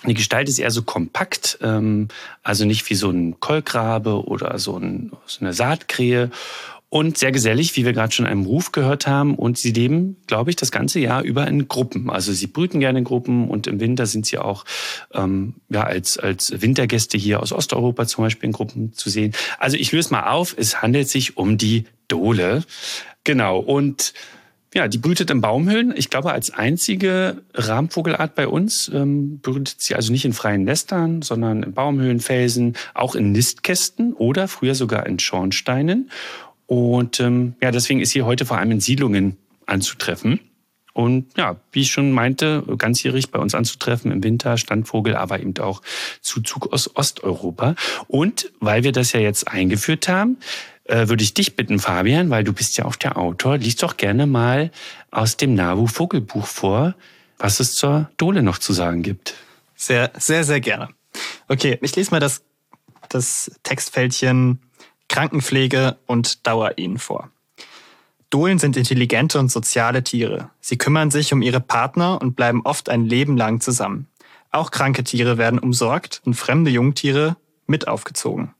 Die Gestalt ist eher so kompakt, ähm, also nicht wie so ein Kolkrabe oder so, ein, so eine Saatkrähe und sehr gesellig, wie wir gerade schon einem Ruf gehört haben. Und sie leben, glaube ich, das ganze Jahr über in Gruppen. Also sie brüten gerne in Gruppen und im Winter sind sie auch ähm, ja, als, als Wintergäste hier aus Osteuropa zum Beispiel in Gruppen zu sehen. Also ich löse mal auf, es handelt sich um die Dole. Genau. Und ja, die brütet in Baumhöhlen. Ich glaube, als einzige Rahmvogelart bei uns ähm, brütet sie also nicht in freien Nestern, sondern in Baumhöhlen, Felsen, auch in Nistkästen oder früher sogar in Schornsteinen. Und ähm, ja, deswegen ist sie heute vor allem in Siedlungen anzutreffen. Und ja, wie ich schon meinte, ganzjährig bei uns anzutreffen im Winter, Standvogel, aber eben auch Zuzug aus Osteuropa. Und weil wir das ja jetzt eingeführt haben, äh, würde ich dich bitten, Fabian, weil du bist ja auch der Autor, liest doch gerne mal aus dem NABU Vogelbuch vor, was es zur Dole noch zu sagen gibt. Sehr, sehr, sehr gerne. Okay, ich lese mal das, das Textfältchen Krankenpflege und Dauer Ihnen vor. Dohlen sind intelligente und soziale Tiere. Sie kümmern sich um ihre Partner und bleiben oft ein Leben lang zusammen. Auch kranke Tiere werden umsorgt und fremde Jungtiere mit aufgezogen.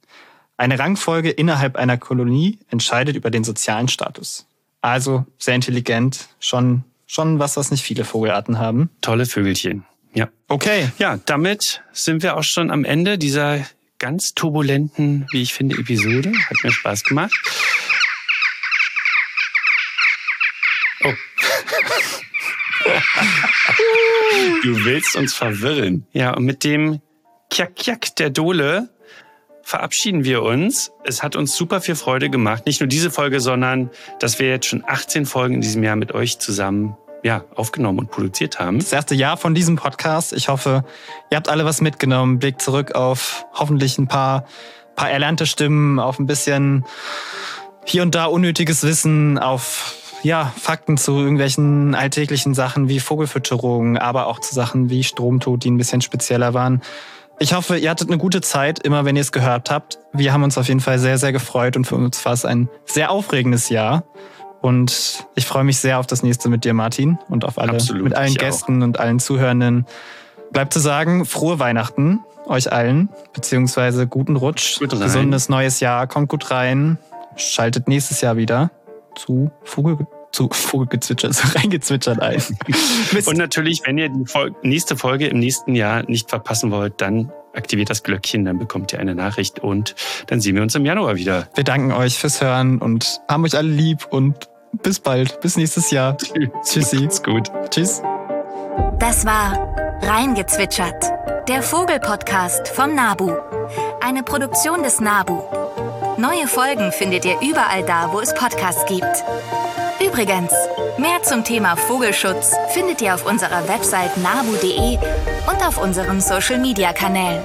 Eine Rangfolge innerhalb einer Kolonie entscheidet über den sozialen Status. Also sehr intelligent, schon, schon was, was nicht viele Vogelarten haben. Tolle Vögelchen. Ja. Okay. Ja, damit sind wir auch schon am Ende dieser ganz turbulenten, wie ich finde, Episode. Hat mir Spaß gemacht. Oh. du willst uns verwirren. Ja, und mit dem Kjak-Kjak der Dole verabschieden wir uns. Es hat uns super viel Freude gemacht. Nicht nur diese Folge, sondern dass wir jetzt schon 18 Folgen in diesem Jahr mit euch zusammen ja, aufgenommen und produziert haben. Das erste Jahr von diesem Podcast. Ich hoffe, ihr habt alle was mitgenommen. Blick zurück auf hoffentlich ein paar, paar erlernte Stimmen, auf ein bisschen hier und da unnötiges Wissen, auf ja, Fakten zu irgendwelchen alltäglichen Sachen wie Vogelfütterung, aber auch zu Sachen wie Stromtod, die ein bisschen spezieller waren. Ich hoffe, ihr hattet eine gute Zeit, immer wenn ihr es gehört habt. Wir haben uns auf jeden Fall sehr, sehr gefreut und für uns war es ein sehr aufregendes Jahr. Und ich freue mich sehr auf das nächste mit dir, Martin, und auf alle, Absolut, mit allen Gästen auch. und allen Zuhörenden. Bleibt zu sagen, frohe Weihnachten euch allen, beziehungsweise guten Rutsch, gesundes neues Jahr, kommt gut rein, schaltet nächstes Jahr wieder zu Vogel zu Vogelgezwitscher, so reingezwitschert ein. Und natürlich, wenn ihr die nächste Folge im nächsten Jahr nicht verpassen wollt, dann aktiviert das Glöckchen, dann bekommt ihr eine Nachricht und dann sehen wir uns im Januar wieder. Wir danken euch fürs Hören und haben euch alle lieb und bis bald. Bis nächstes Jahr. Tschüssi. Ist gut. Tschüss. Das war Reingezwitschert, der Vogelpodcast vom Nabu. Eine Produktion des Nabu. Neue Folgen findet ihr überall da, wo es Podcasts gibt. Übrigens, mehr zum Thema Vogelschutz findet ihr auf unserer Website nabu.de und auf unseren Social-Media-Kanälen.